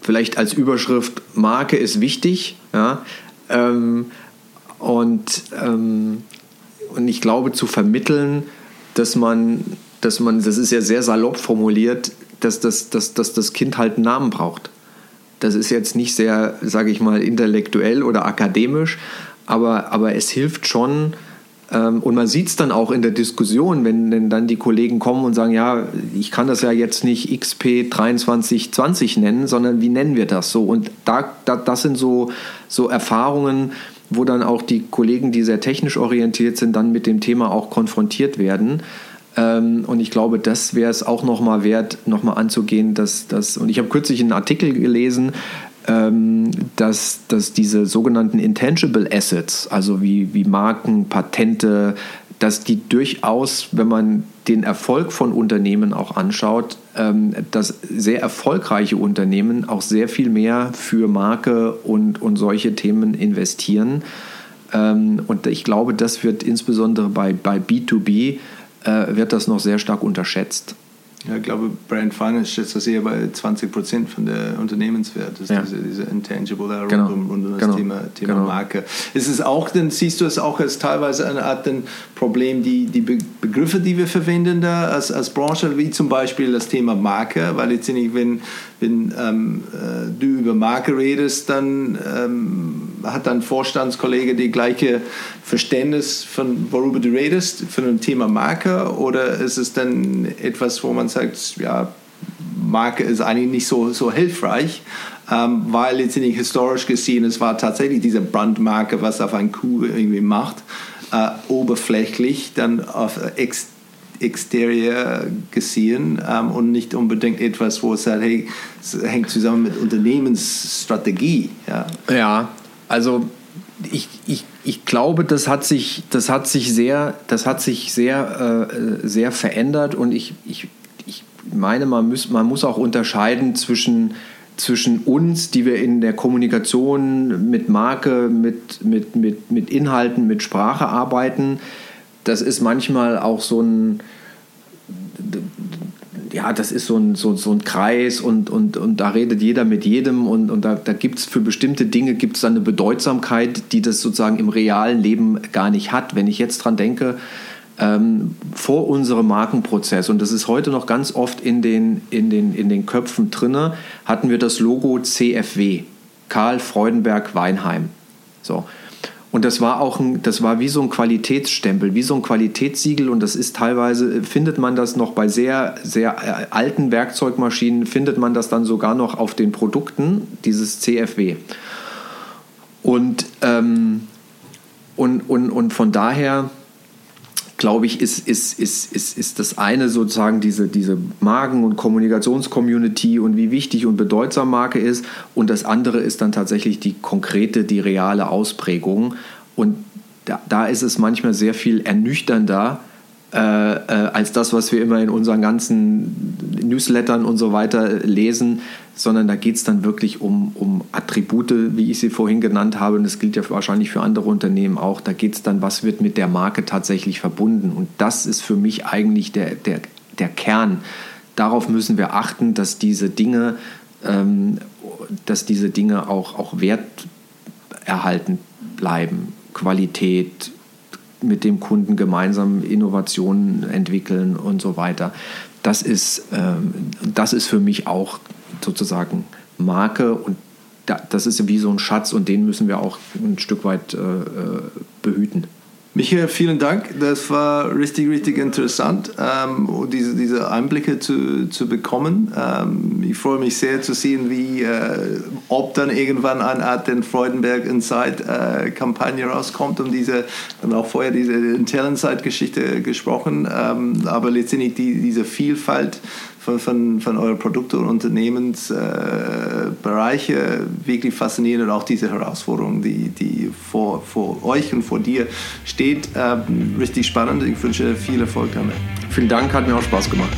vielleicht als Überschrift Marke ist wichtig, ja, ähm, und, ähm, und ich glaube zu vermitteln, dass man, dass man, das ist ja sehr salopp formuliert, dass das, dass, dass das Kind halt einen Namen braucht. Das ist jetzt nicht sehr, sage ich mal, intellektuell oder akademisch, aber, aber es hilft schon, ähm, und man sieht es dann auch in der Diskussion, wenn dann die Kollegen kommen und sagen, ja, ich kann das ja jetzt nicht XP 2320 nennen, sondern wie nennen wir das so? Und da, da, das sind so, so Erfahrungen, wo dann auch die Kollegen, die sehr technisch orientiert sind, dann mit dem Thema auch konfrontiert werden. Ähm, und ich glaube, das wäre es auch nochmal wert, nochmal anzugehen, dass das, und ich habe kürzlich einen Artikel gelesen, ähm, dass, dass diese sogenannten Intangible Assets, also wie, wie Marken, Patente, dass die durchaus, wenn man den Erfolg von Unternehmen auch anschaut, ähm, dass sehr erfolgreiche Unternehmen auch sehr viel mehr für Marke und, und solche Themen investieren. Und ich glaube, das wird insbesondere bei, bei B2B äh, wird das noch sehr stark unterschätzt. Ja, ich glaube, Brand Finance schätzt das eher bei 20 Prozent von der Unternehmenswert. Das ist ja. diese, diese Intangible da genau. rund, um, rund um das genau. Thema, Thema genau. Marke. Ist es auch, dann siehst du es auch als teilweise eine Art Problem, die, die Begriffe, die wir verwenden da als, als Branche, wie zum Beispiel das Thema Marke, weil letztendlich, wenn, wenn ähm, äh, du über Marke redest, dann ähm, hat dein Vorstandskollege die gleiche Verständnis von worüber du redest, von dem Thema Marke? Oder ist es dann etwas, wo man sagt, ja, Marke ist eigentlich nicht so, so hilfreich, ähm, weil letztendlich historisch gesehen, es war tatsächlich diese Brandmarke, was auf ein Kuh irgendwie macht, äh, oberflächlich, dann auf ex Exterior gesehen ähm, und nicht unbedingt etwas, wo es sagt, hey, es hängt zusammen mit Unternehmensstrategie. Ja, ja also ich, ich, ich glaube, das hat sich, das hat sich sehr, das hat sich sehr, äh, sehr verändert und ich, ich, ich meine, man muss, man muss auch unterscheiden zwischen, zwischen uns, die wir in der Kommunikation mit Marke, mit, mit, mit, mit Inhalten, mit Sprache arbeiten. Das ist manchmal auch so ein, ja, das ist so ein, so, so ein Kreis und, und, und da redet jeder mit jedem und, und da, da gibt es für bestimmte Dinge gibt's dann eine Bedeutsamkeit, die das sozusagen im realen Leben gar nicht hat. Wenn ich jetzt dran denke, ähm, vor unserem Markenprozess, und das ist heute noch ganz oft in den, in den, in den Köpfen drinne, hatten wir das Logo CFW, Karl Freudenberg Weinheim. So. Und das war auch ein, das war wie so ein Qualitätsstempel, wie so ein Qualitätssiegel. Und das ist teilweise, findet man das noch bei sehr, sehr äh, alten Werkzeugmaschinen, findet man das dann sogar noch auf den Produkten, dieses CFW. Und, ähm, und, und, und von daher glaube ich, ist, ist, ist, ist, ist das eine sozusagen diese, diese Marken- und Kommunikationscommunity und wie wichtig und bedeutsam Marke ist. Und das andere ist dann tatsächlich die konkrete, die reale Ausprägung. Und da, da ist es manchmal sehr viel ernüchternder, äh, äh, als das, was wir immer in unseren ganzen Newslettern und so weiter lesen, sondern da geht es dann wirklich um, um Attribute, wie ich sie vorhin genannt habe, und das gilt ja wahrscheinlich für andere Unternehmen auch. Da geht es dann, was wird mit der Marke tatsächlich verbunden. Und das ist für mich eigentlich der, der, der Kern. Darauf müssen wir achten, dass diese Dinge, ähm, dass diese Dinge auch, auch wert erhalten bleiben. Qualität, mit dem Kunden gemeinsam Innovationen entwickeln und so weiter. Das ist, ähm, das ist für mich auch sozusagen Marke und das ist wie so ein Schatz und den müssen wir auch ein Stück weit äh, äh, behüten. Michael, vielen Dank. Das war richtig, richtig interessant, ähm, diese, diese Einblicke zu, zu bekommen. Ähm, ich freue mich sehr zu sehen, wie, äh, ob dann irgendwann eine Art den Freudenberg Inside-Kampagne äh, rauskommt. Um diese, haben auch vorher diese Intel-Inside-Geschichte gesprochen, ähm, aber letztendlich die, diese Vielfalt von, von, von euren Produkten und Unternehmensbereiche äh, wirklich faszinierend und auch diese Herausforderungen, die, die vor, vor euch und vor dir steht, äh, richtig spannend. Ich wünsche viel Erfolg damit. Vielen Dank, hat mir auch Spaß gemacht.